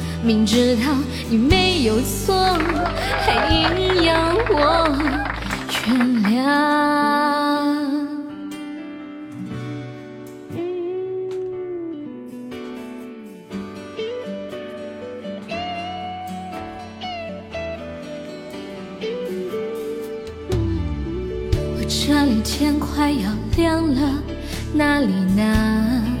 明知道你没有错，还硬要我原谅。我这里天快要亮了，哪里呢？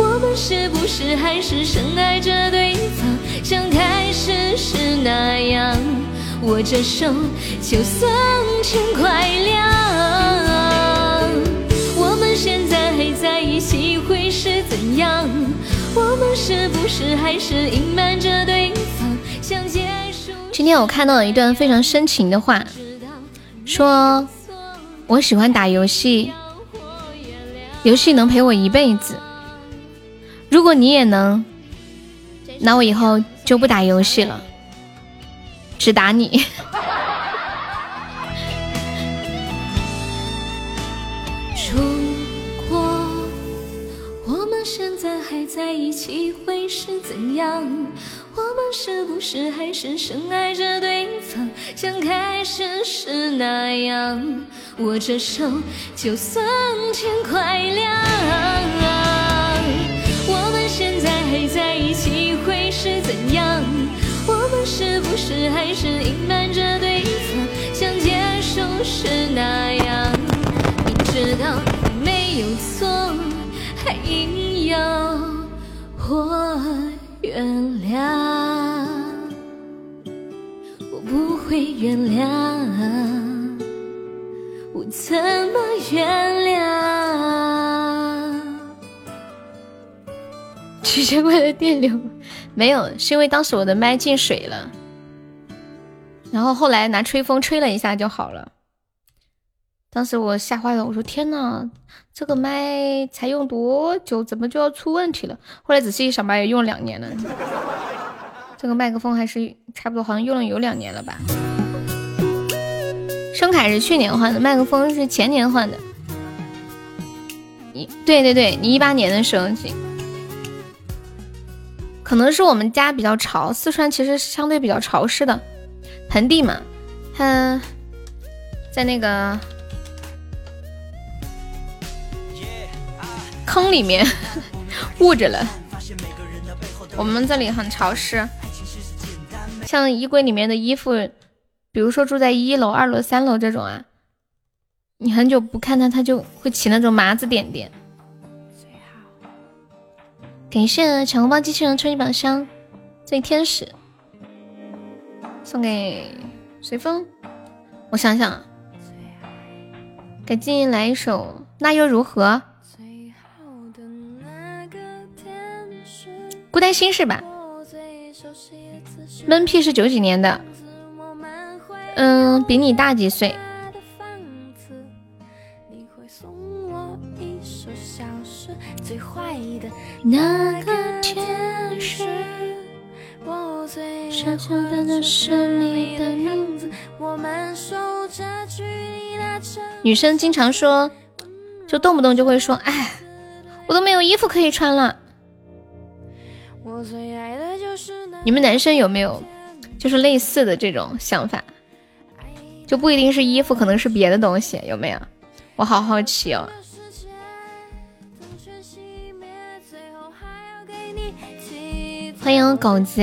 我们是不是还是深爱着对方，像开始时那样握着手，就算天快亮。我们现在还在一起会是怎样？我们是不是还是隐瞒着对方，像结束？今天我看到了一段非常深情的话，说我喜欢打游戏，游戏能陪我一辈子。如果你也能，那我以后就不打游戏了，只打你。如果我们现在还在一起，会是怎样？我们是不是还是深爱着对方，像开始时那样握着手，就算天快亮。还在一起会是怎样？我们是不是还是隐瞒着对方，像结束时那样？明知道你没有错，还硬要我原谅。我不会原谅，我怎么原谅？几千块的电流没有，是因为当时我的麦进水了，然后后来拿吹风吹了一下就好了。当时我吓坏了，我说天呐，这个麦才用多久，怎么就要出问题了？后来仔细一想吧，也用两年了。这个麦克风还是差不多，好像用了有两年了吧。声卡是去年换的，麦克风是前年换的。你对对对，你一八年的时候，可能是我们家比较潮，四川其实相对比较潮湿的盆地嘛，它在那个。坑里面 捂着了，我们这里很潮湿，像衣柜里面的衣服，比如说住在一楼、二楼、三楼这种啊，你很久不看它，它就会起那种麻子点点。感谢抢红包机器人抽一宝箱，这天使送给随风。我想想，给静音来一首，那又如何？孤单心是吧？闷屁是九几年的，嗯，比你大几岁。那个天使，我最的是你的影子。我们守着距离的女生经常说，就动不动就会说，哎，我都没有衣服可以穿了。你们男生有没有就是类似的这种想法？就不一定是衣服，可能是别的东西，有没有？我好好奇哦。欢迎狗子。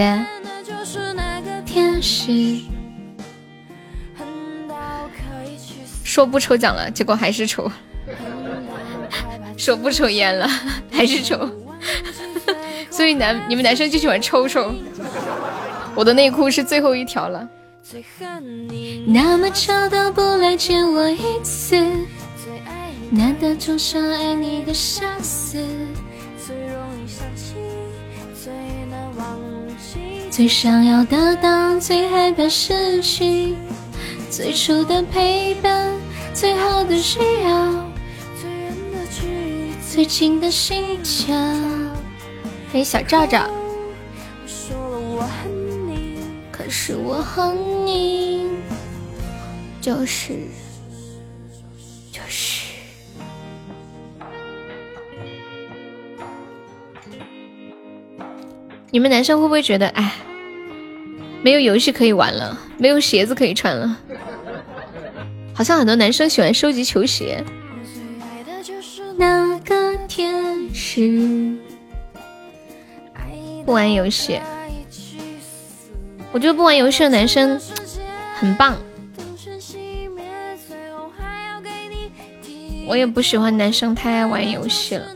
说不抽奖了，结果还是抽。说不抽烟了，还是抽。所以男你们男生就喜欢抽抽，我的内裤是最后一条了。那么巧都不来见我一次，难得总想爱你的相思，最想要得到，最害怕失去，最初的陪伴，最好的需要，最远的距离，最近的心跳。欢迎小赵赵。可是我恨你，就是就是。你们男生会不会觉得，哎，没有游戏可以玩了，没有鞋子可以穿了？好像很多男生喜欢收集球鞋。那个天使。不玩游戏，我觉得不玩游戏的男生很棒。我也不喜欢男生太爱玩游戏了。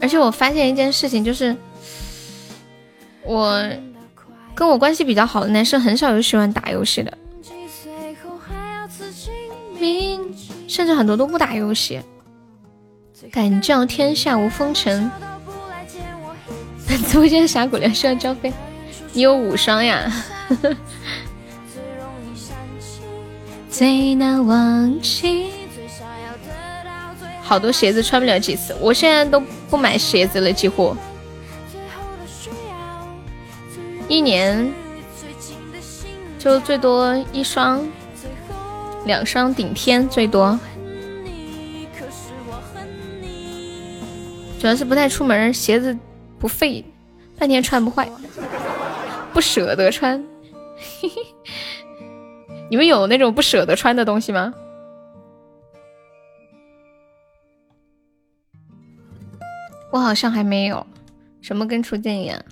而且我发现一件事情，就是我跟我关系比较好的男生很少有喜欢打游戏的，甚至很多都不打游戏。敢叫天下无风尘。直播间峡谷粮需要交费，你有五双呀。最难忘记。好多鞋子穿不了几次，我现在都不买鞋子了，几乎。一年就最多一双、两双顶天最多。主要是不太出门，鞋子不废，半天穿不坏，不舍得穿。你们有那种不舍得穿的东西吗？我好像还没有。什么跟初见一样？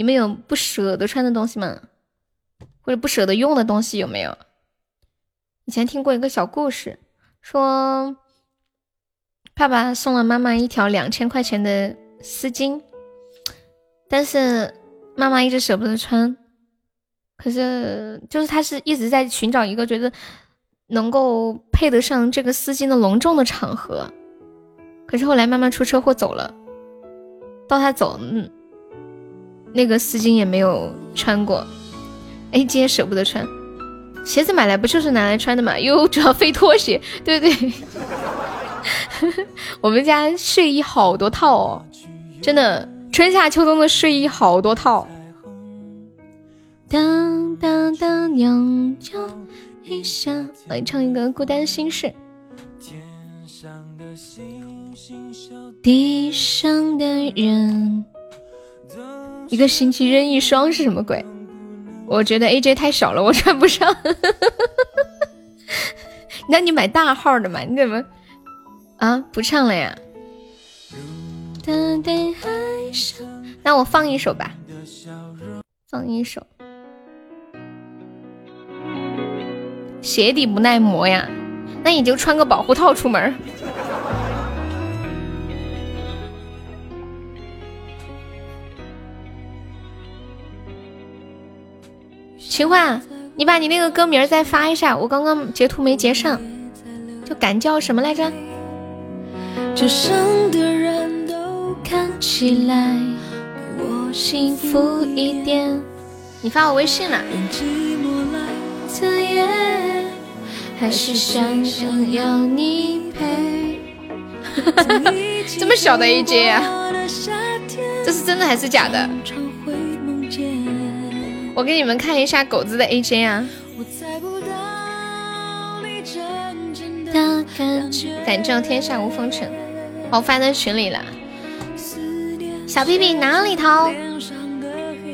你们有不舍得穿的东西吗？或者不舍得用的东西有没有？以前听过一个小故事，说。爸爸送了妈妈一条两千块钱的丝巾，但是妈妈一直舍不得穿。可是，就是他是一直在寻找一个觉得能够配得上这个丝巾的隆重的场合。可是后来妈妈出车祸走了，到他走，嗯，那个丝巾也没有穿过。哎，今天舍不得穿。鞋子买来不就是拿来穿的嘛？又主要费拖鞋，对 不对。我们家睡衣好多套哦，真的，春夏秋冬的睡衣好多套。当当当，娘叫一声。来唱一个《孤单心事》。天上的星星地上的人，一个星期扔一双是什么鬼？我觉得 AJ 太小了，我穿不上。那你买大号的嘛？你怎么啊？不唱了呀？那我放一首吧，放一首。鞋底不耐磨呀？那你就穿个保护套出门。秦焕，你把你那个歌名再发一下，我刚刚截图没截上，就敢叫什么来着？这生的人都看起来比我幸福一点。你发我微信了。还是想想要你陪。这么小的 AJ 啊？这是真的还是假的？我给你们看一下狗子的 AJ 啊！敢叫天下无风尘，我发在群里了。小屁屁哪里逃？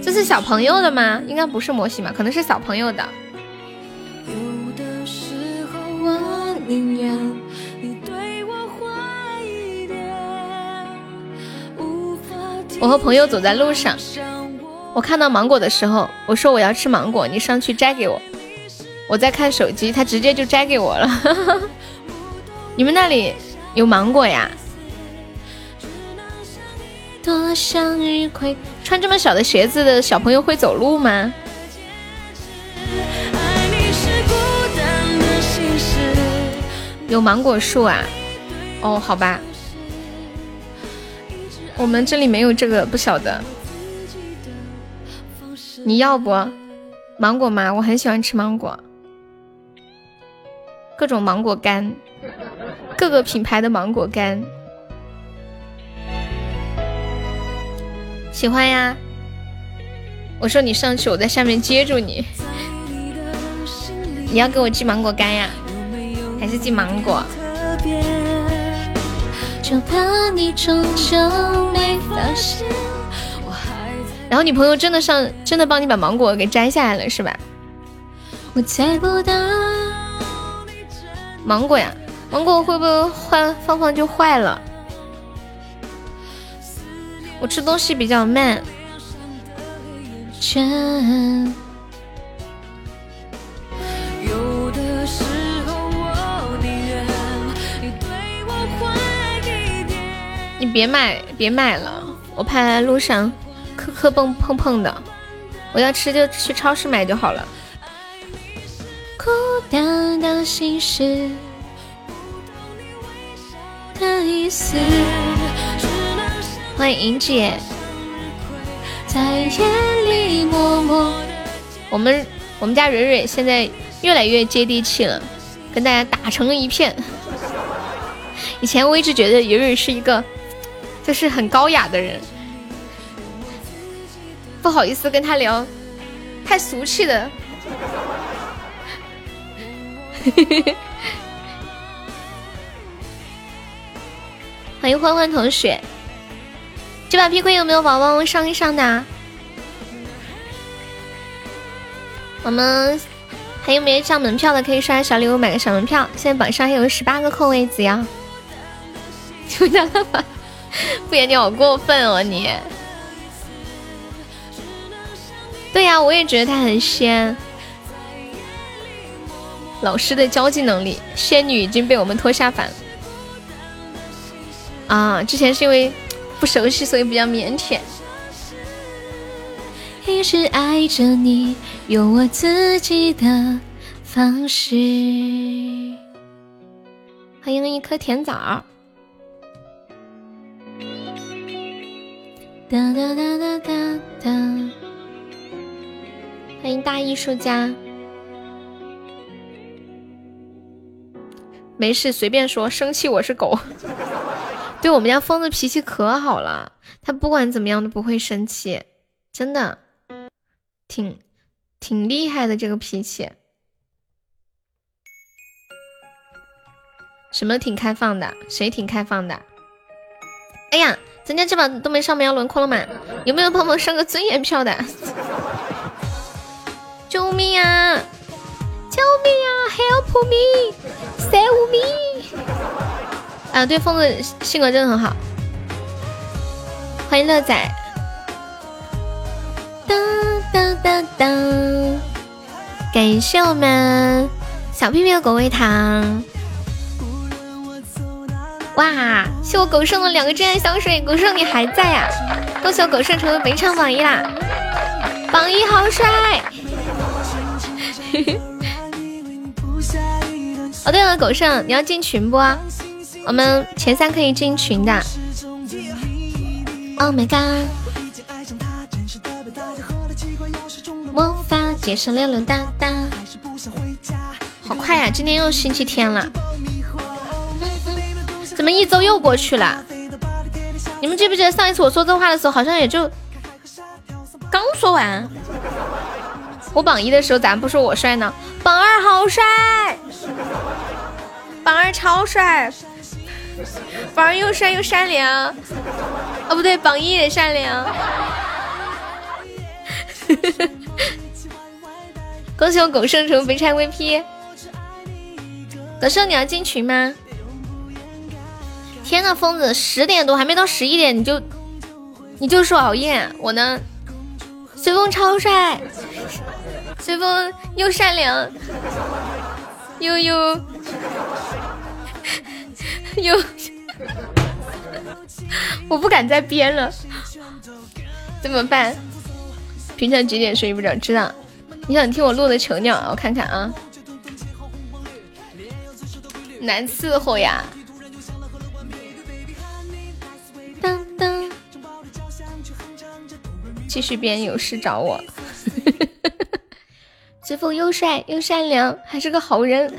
这是小朋友的吗？应该不是模型吧？可能是小朋友的。我和朋友走在路上。我看到芒果的时候，我说我要吃芒果，你上去摘给我。我在看手机，他直接就摘给我了。你们那里有芒果呀？多向日葵，穿这么小的鞋子的小朋友会走路吗？有芒果树啊？哦，好吧，我们这里没有这个，不晓得。你要不芒果吗？我很喜欢吃芒果，各种芒果干，各个品牌的芒果干，喜欢呀。我说你上去，我在下面接住你。你要给我寄芒果干呀，还是寄芒果？就怕你终究没发现。然后你朋友真的上，真的帮你把芒果给摘下来了，是吧？我猜不到芒果呀，芒果会不会坏？放放就坏了。我吃东西比较慢。你别买，别买了，我怕路上。磕磕碰碰碰的，我要吃就去超市买就好了。孤单的心事的意思。欢迎莹姐。在夜里默默。我们我们家蕊蕊现在越来越接地气了，跟大家打成一片。以前我一直觉得蕊蕊是一个就是很高雅的人。不好意思跟他聊，太俗气的。欢迎欢欢同学，这把 PK 有没有宝宝上一上的？我们还有没有上门票的？可以刷小礼物买个小门票。现在榜上还有十八个空位子呀！就这样吧，不言你好过分哦你。对呀，我也觉得他很仙。老师的交际能力，仙女已经被我们拖下凡。啊，之前是因为不熟悉，所以比较腼腆。一直爱着你，用我自己的方式。欢迎一颗甜枣。哒哒哒哒哒哒。欢迎大艺术家，没事，随便说。生气我是狗。对我们家疯子脾气可好了，他不管怎么样都不会生气，真的，挺挺厉害的这个脾气。什么挺开放的？谁挺开放的？哎呀，咱家这把都没上秒轮廓了吗？有没有帮忙上个尊严票的？救命啊！救命啊！Help me！Save me！啊，对，疯子性格真的很好。欢迎乐仔。当当当当！感谢我们小屁屁的狗味糖。哇！谢我狗剩的两个真爱香水，狗剩你还在呀？恭喜我狗剩成为本场榜一啦！榜一好帅！哦，对了，狗剩，你要进群不？我们前三可以进群的。Oh my god！魔法街上溜溜达达，好快呀！今天又星期天了，怎么一周又过去了？你们记不记得上一次我说这话的时候，好像也就刚说完。我榜一的时候，咋不说我帅呢？榜二好帅，榜二超帅，榜二又帅又善良。哦，不对，榜一也善良。恭喜我狗剩成肥差 VP。狗剩，你要进群吗？天呐，疯子，十点多还没到十一点，你就你就说熬夜？我呢？随风超帅。随风又善良，又又又，我不敢再编了，怎么办？平常几点睡不着？知道？你想听我录的囚鸟？我看看啊，难伺候呀！当当，继续编，有事找我。随风又帅又善良，还是个好人。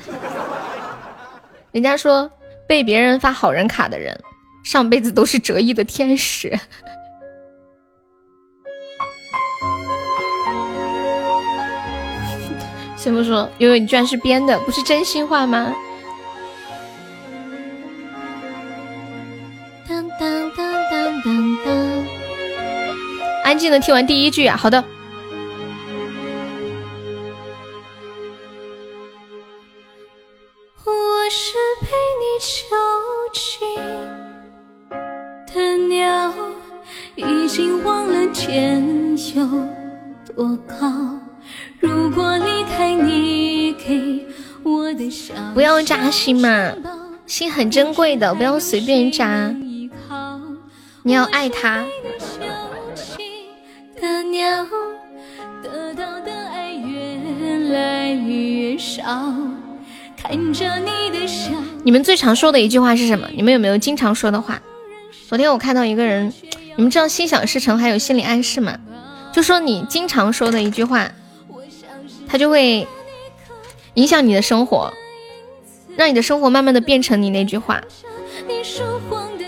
人家说被别人发好人卡的人，上辈子都是折翼的天使。先不说：“悠悠，你居然是编的，不是真心话吗？”当当当当当当，安静的听完第一句啊，好的。已经忘了天有多高。如果离开你给我的小不要扎心嘛，心很珍贵的，不要随便扎。你要爱他。的鸟得到的爱越来越少。看着你的笑。你们最常说的一句话是什么？你们有没有经常说的话？昨天我看到一个人，你们知道心想事成还有心理暗示吗？就说你经常说的一句话，它就会影响你的生活，让你的生活慢慢的变成你那句话。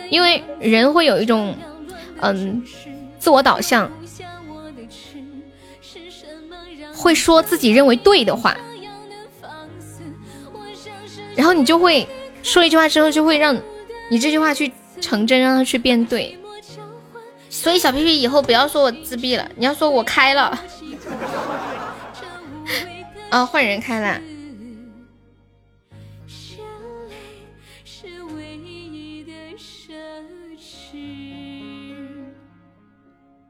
因为人会有一种嗯自我导向，会说自己认为对的话。然后你就会说一句话之后，就会让你这句话去成真，让它去变对。所以小皮皮以后不要说我自闭了，你要说我开了。啊，换人开了。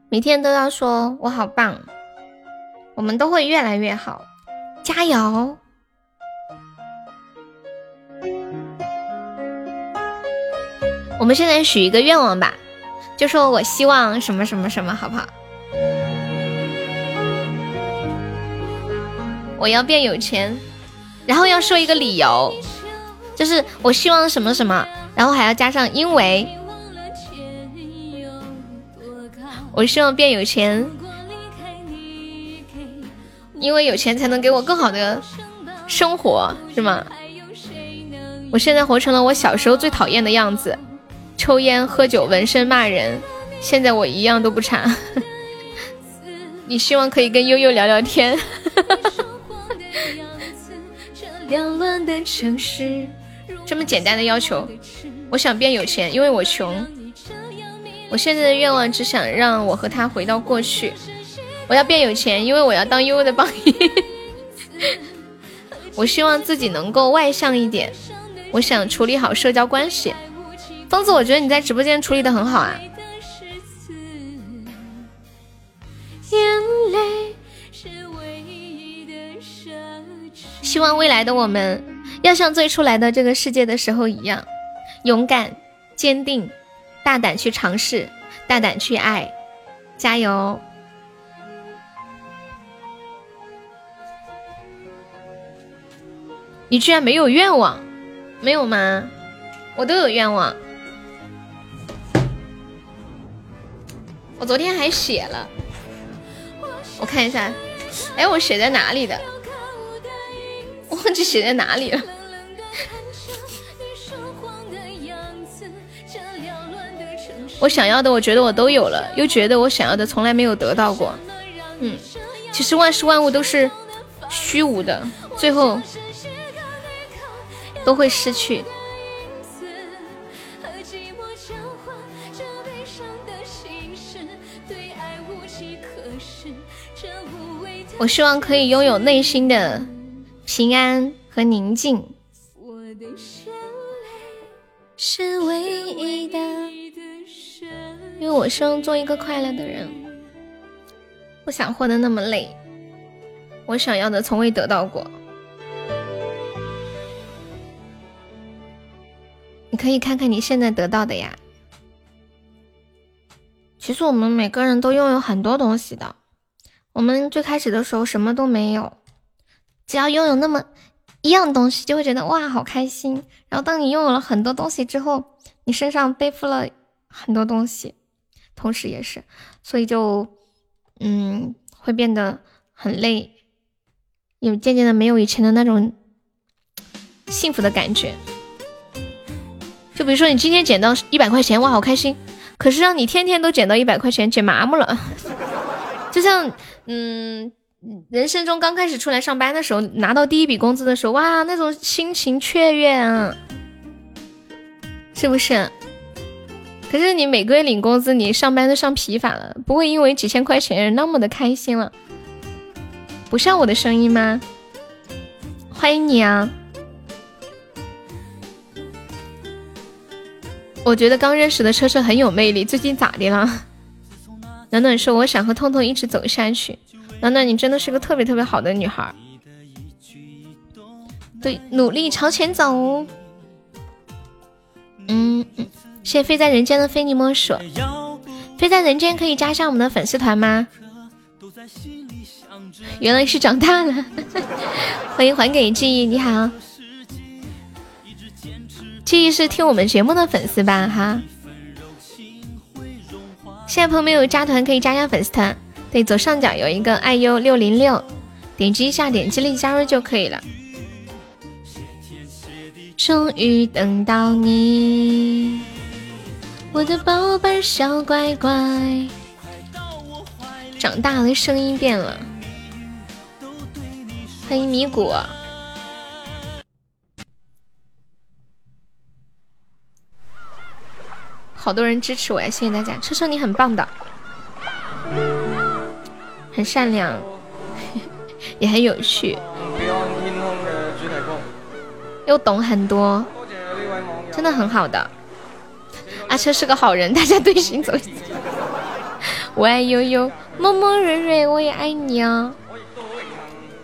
每天都要说我好棒，我们都会越来越好，加油。我们现在许一个愿望吧，就说我希望什么什么什么，好不好？我要变有钱，然后要说一个理由，就是我希望什么什么，然后还要加上因为，我希望变有钱，因为有钱才能给我更好的生活，是吗？我现在活成了我小时候最讨厌的样子，抽烟、喝酒、纹身、骂人。现在我一样都不差。你希望可以跟悠悠聊聊天。这么简单的要求，我想变有钱，因为我穷。我现在的愿望只想让我和他回到过去。我要变有钱，因为我要当悠悠的榜一。我希望自己能够外向一点。我想处理好社交关系。疯子，我觉得你在直播间处理的很好啊。希望未来的我们要像最初来到这个世界的时候一样，勇敢、坚定、大胆去尝试，大胆去爱，加油！你居然没有愿望，没有吗？我都有愿望，我昨天还写了，我看一下，哎，我写在哪里的？忘记写在哪里了。我想要的，我觉得我都有了，又觉得我想要的从来没有得到过。嗯，其实万事万物都是虚无的，最后都会失去。我希望可以拥有内心的。平安和宁静，是唯一的。因为我希望做一个快乐的人，不想活得那么累。我想要的从未得到过。你可以看看你现在得到的呀。其实我们每个人都拥有很多东西的。我们最开始的时候什么都没有。只要拥有那么一样东西，就会觉得哇，好开心。然后当你拥有了很多东西之后，你身上背负了很多东西，同时也是，所以就嗯，会变得很累，也渐渐的没有以前的那种幸福的感觉。就比如说，你今天捡到一百块钱，哇，好开心。可是让你天天都捡到一百块钱，捡麻木了。就像嗯。人生中刚开始出来上班的时候，拿到第一笔工资的时候，哇，那种心情雀跃啊，是不是？可是你每个月领工资，你上班都上疲乏了，不会因为几千块钱那么的开心了。不像我的声音吗？欢迎你啊！我觉得刚认识的车车很有魅力，最近咋的了？暖暖说：“我想和痛痛一直走下去。”暖暖，你真的是个特别特别好的女孩。对，努力朝前走。嗯嗯，谢谢飞在人间的非你莫属。飞在人间可以加上我们的粉丝团吗？原来是长大了。欢迎还给记忆，你好。记忆是听我们节目的粉丝吧？哈。现在朋友没有加团，可以加下粉丝团。对，左上角有一个爱优六零六，点击一下，点击立即加入就可以了。终于等到你，我的宝贝小乖乖，长大了，声音变了。欢迎米果，好多人支持我呀，谢谢大家，车车你很棒的。很善良，也很有趣，又懂很多，真的很好的。阿车是个好人，大家对心走。我爱悠悠，么么蕊蕊，我也爱你啊。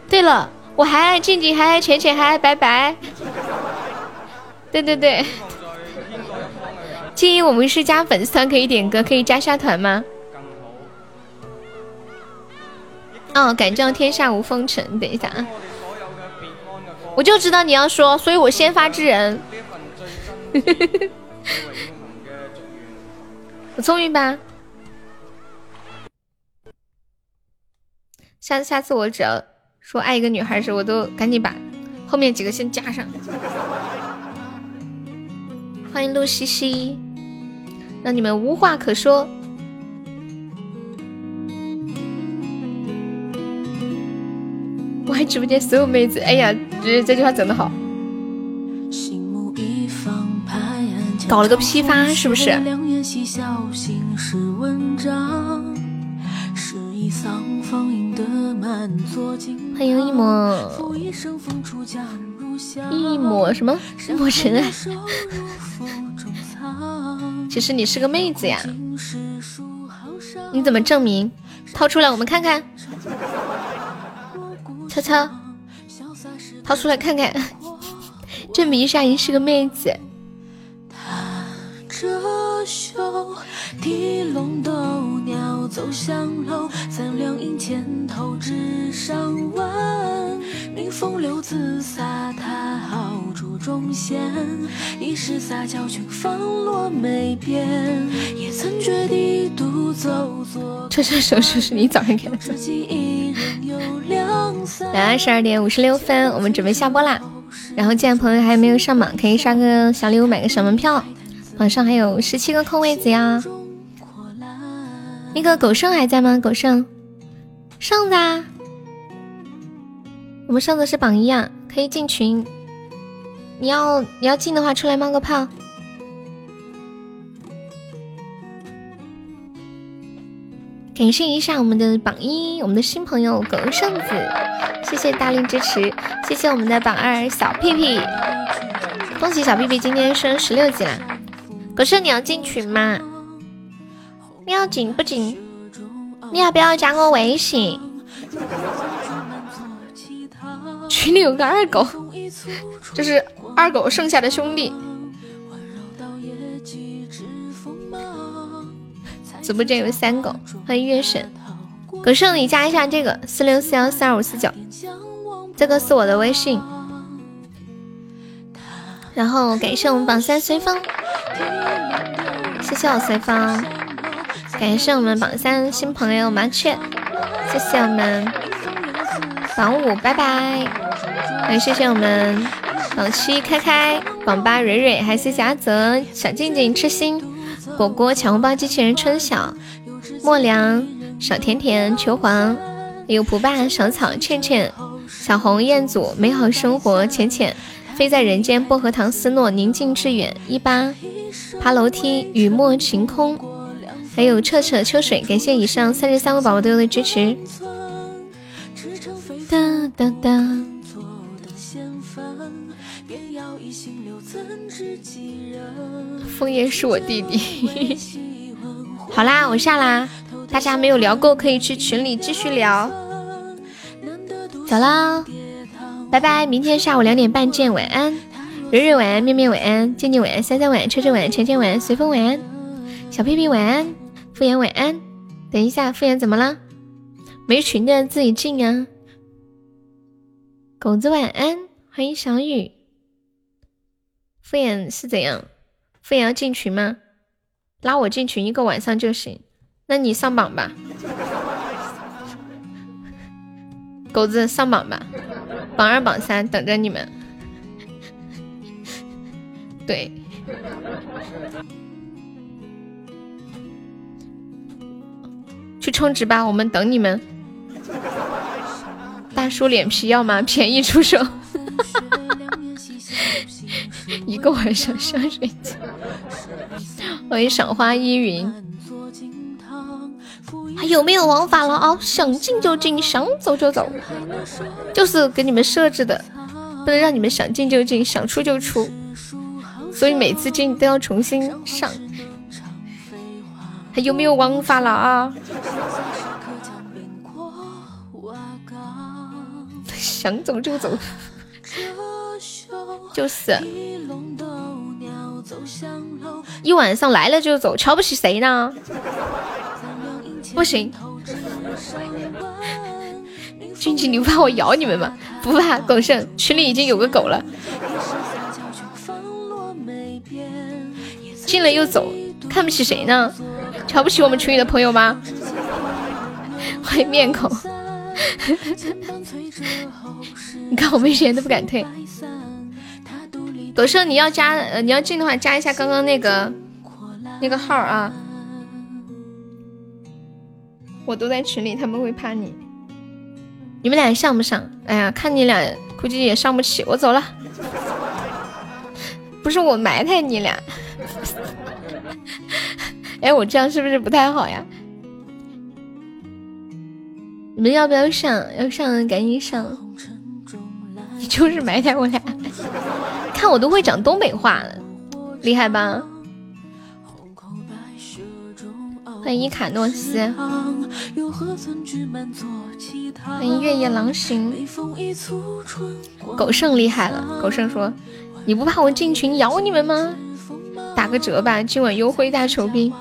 对了，我还爱静静，还爱浅浅，还爱白白。对对对，建议我们是加粉丝团可以点歌，可以加下团吗？哦，敢叫天下无风尘。等一下啊，我就知道你要说，所以我先发制人。我聪明吧？下下次我只要说爱一个女孩时，我都赶紧把后面几个先加上。欢迎陆西西，让你们无话可说。我爱直播间所有妹子，哎呀，这这句话整的好。搞了个批发，是不是？欢迎一抹一抹什么一抹尘埃。其实你是个妹子呀，你怎么证明？掏出来我们看看。悄悄掏出来看看，证明一下你是个妹子。遮羞，提笼斗鸟走向楼，三两银钱投掷上万。民风流自飒沓，豪猪中仙。一时撒娇却放落梅边，也曾绝地独走作。这这首诗是你早上给的。来，二十二点五十六分，我们准备下播啦。然后，既然朋友还没有上榜，可以刷个小礼物，买个小门票。榜上还有十七个空位子呀，那个狗剩还在吗？狗剩，剩子啊，我们剩子是榜一啊，可以进群。你要你要进的话，出来冒个泡。感谢一下我们的榜一，我们的新朋友狗剩子，谢谢大力支持，谢谢我们的榜二小屁屁，恭喜小屁屁今天升十六级了。可是你要进群吗？你要进不进？你要不要加我微信？群里有个二狗，就是二狗剩下的兄弟。直播间有三狗，欢迎月神。葛胜你加一下这个四六四幺四二五四九，这个是我的微信。然后感谢我们榜三随风，谢谢我随风，感谢我们榜三新朋友麻雀，谢谢我们榜五拜拜，也谢谢我们榜七开开，榜八蕊蕊，还谢谢阿泽小静静痴心果果抢红包机器人春晓莫良小甜甜球皇，有蒲霸小草倩倩小红彦祖美好生活浅浅。飞在人间，薄荷糖思诺，宁静致远，一八爬楼梯，雨墨晴空，还有彻彻秋水，感谢以上三十三位宝宝对我的支持。哒哒哒。枫叶是我弟弟。好啦，我下啦，大家没有聊够，可以去群里继续聊。走啦。拜拜，明天下午两点半见，晚安，蕊蕊晚安，面面晚安，静静晚安，三三晚安，车车晚安，浅浅晚安，随风晚安，小屁屁晚安，敷衍晚安。等一下，敷衍怎么了？没群的自己进啊。狗子晚安，欢迎小雨。敷衍是怎样？敷衍要进群吗？拉我进群一个晚上就行。那你上榜吧。狗子上榜吧。榜二、榜三等着你们，对，去充值吧，我们等你们。大叔脸皮要吗？便宜出手，一个晚上香水钱。欢迎赏花依云，还有没有王法了啊？想进就进，想走就走。就是给你们设置的，不能让你们想进就进，想出就出，所以每次进都要重新上。还有没有王法了啊？想走就走，就是一晚上来了就走，瞧不起谁呢？不行。君君，你不怕我咬你们吗？不怕，狗剩群里已经有个狗了，进了又走，看不起谁呢？瞧不起我们群里的朋友吗？欢迎面孔，你看我们一人都不敢退。朵生，你要加，你要进的话，加一下刚刚那个那个号啊。我都在群里，他们会怕你。你们俩上不上？哎呀，看你俩估计也上不起，我走了。不是我埋汰你俩。哎，我这样是不是不太好呀？你们要不要上？要上赶紧上！你就是埋汰我俩，看我都会讲东北话了，厉害吧？欢迎伊卡诺斯，欢迎月夜狼行，狗剩厉害了！狗剩说：“你不怕我进群咬你们吗？”打个折吧，今晚优惠大酬宾。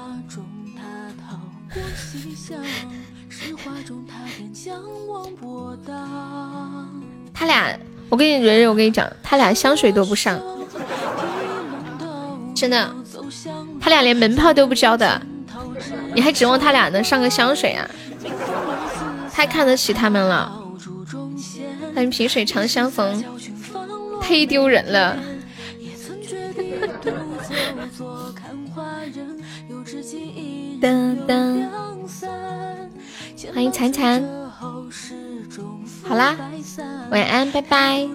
他俩，我跟你蕊蕊，我跟你讲，他俩香水都不上，真的，他俩连门票都不交的，你还指望他俩能上个香水啊？太看得起他们了。欢迎萍水长相逢，忒丢人了。欢迎残残，好啦，晚安，拜拜。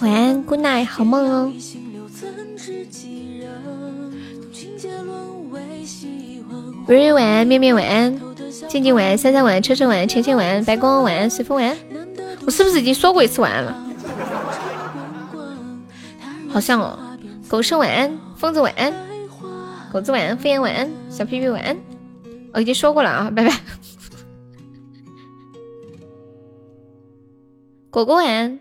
晚安，Good night，好梦哦。瑞瑞晚安，面面晚安，静静晚安，三三晚安，车车晚安，芊芊晚安，白光晚安，随风晚安。我是不是已经说过一次晚安了？好像哦。狗剩晚安，疯子晚安，狗子晚安，飞燕晚安，小屁屁晚安。我已经说过了啊，拜拜。果果晚安。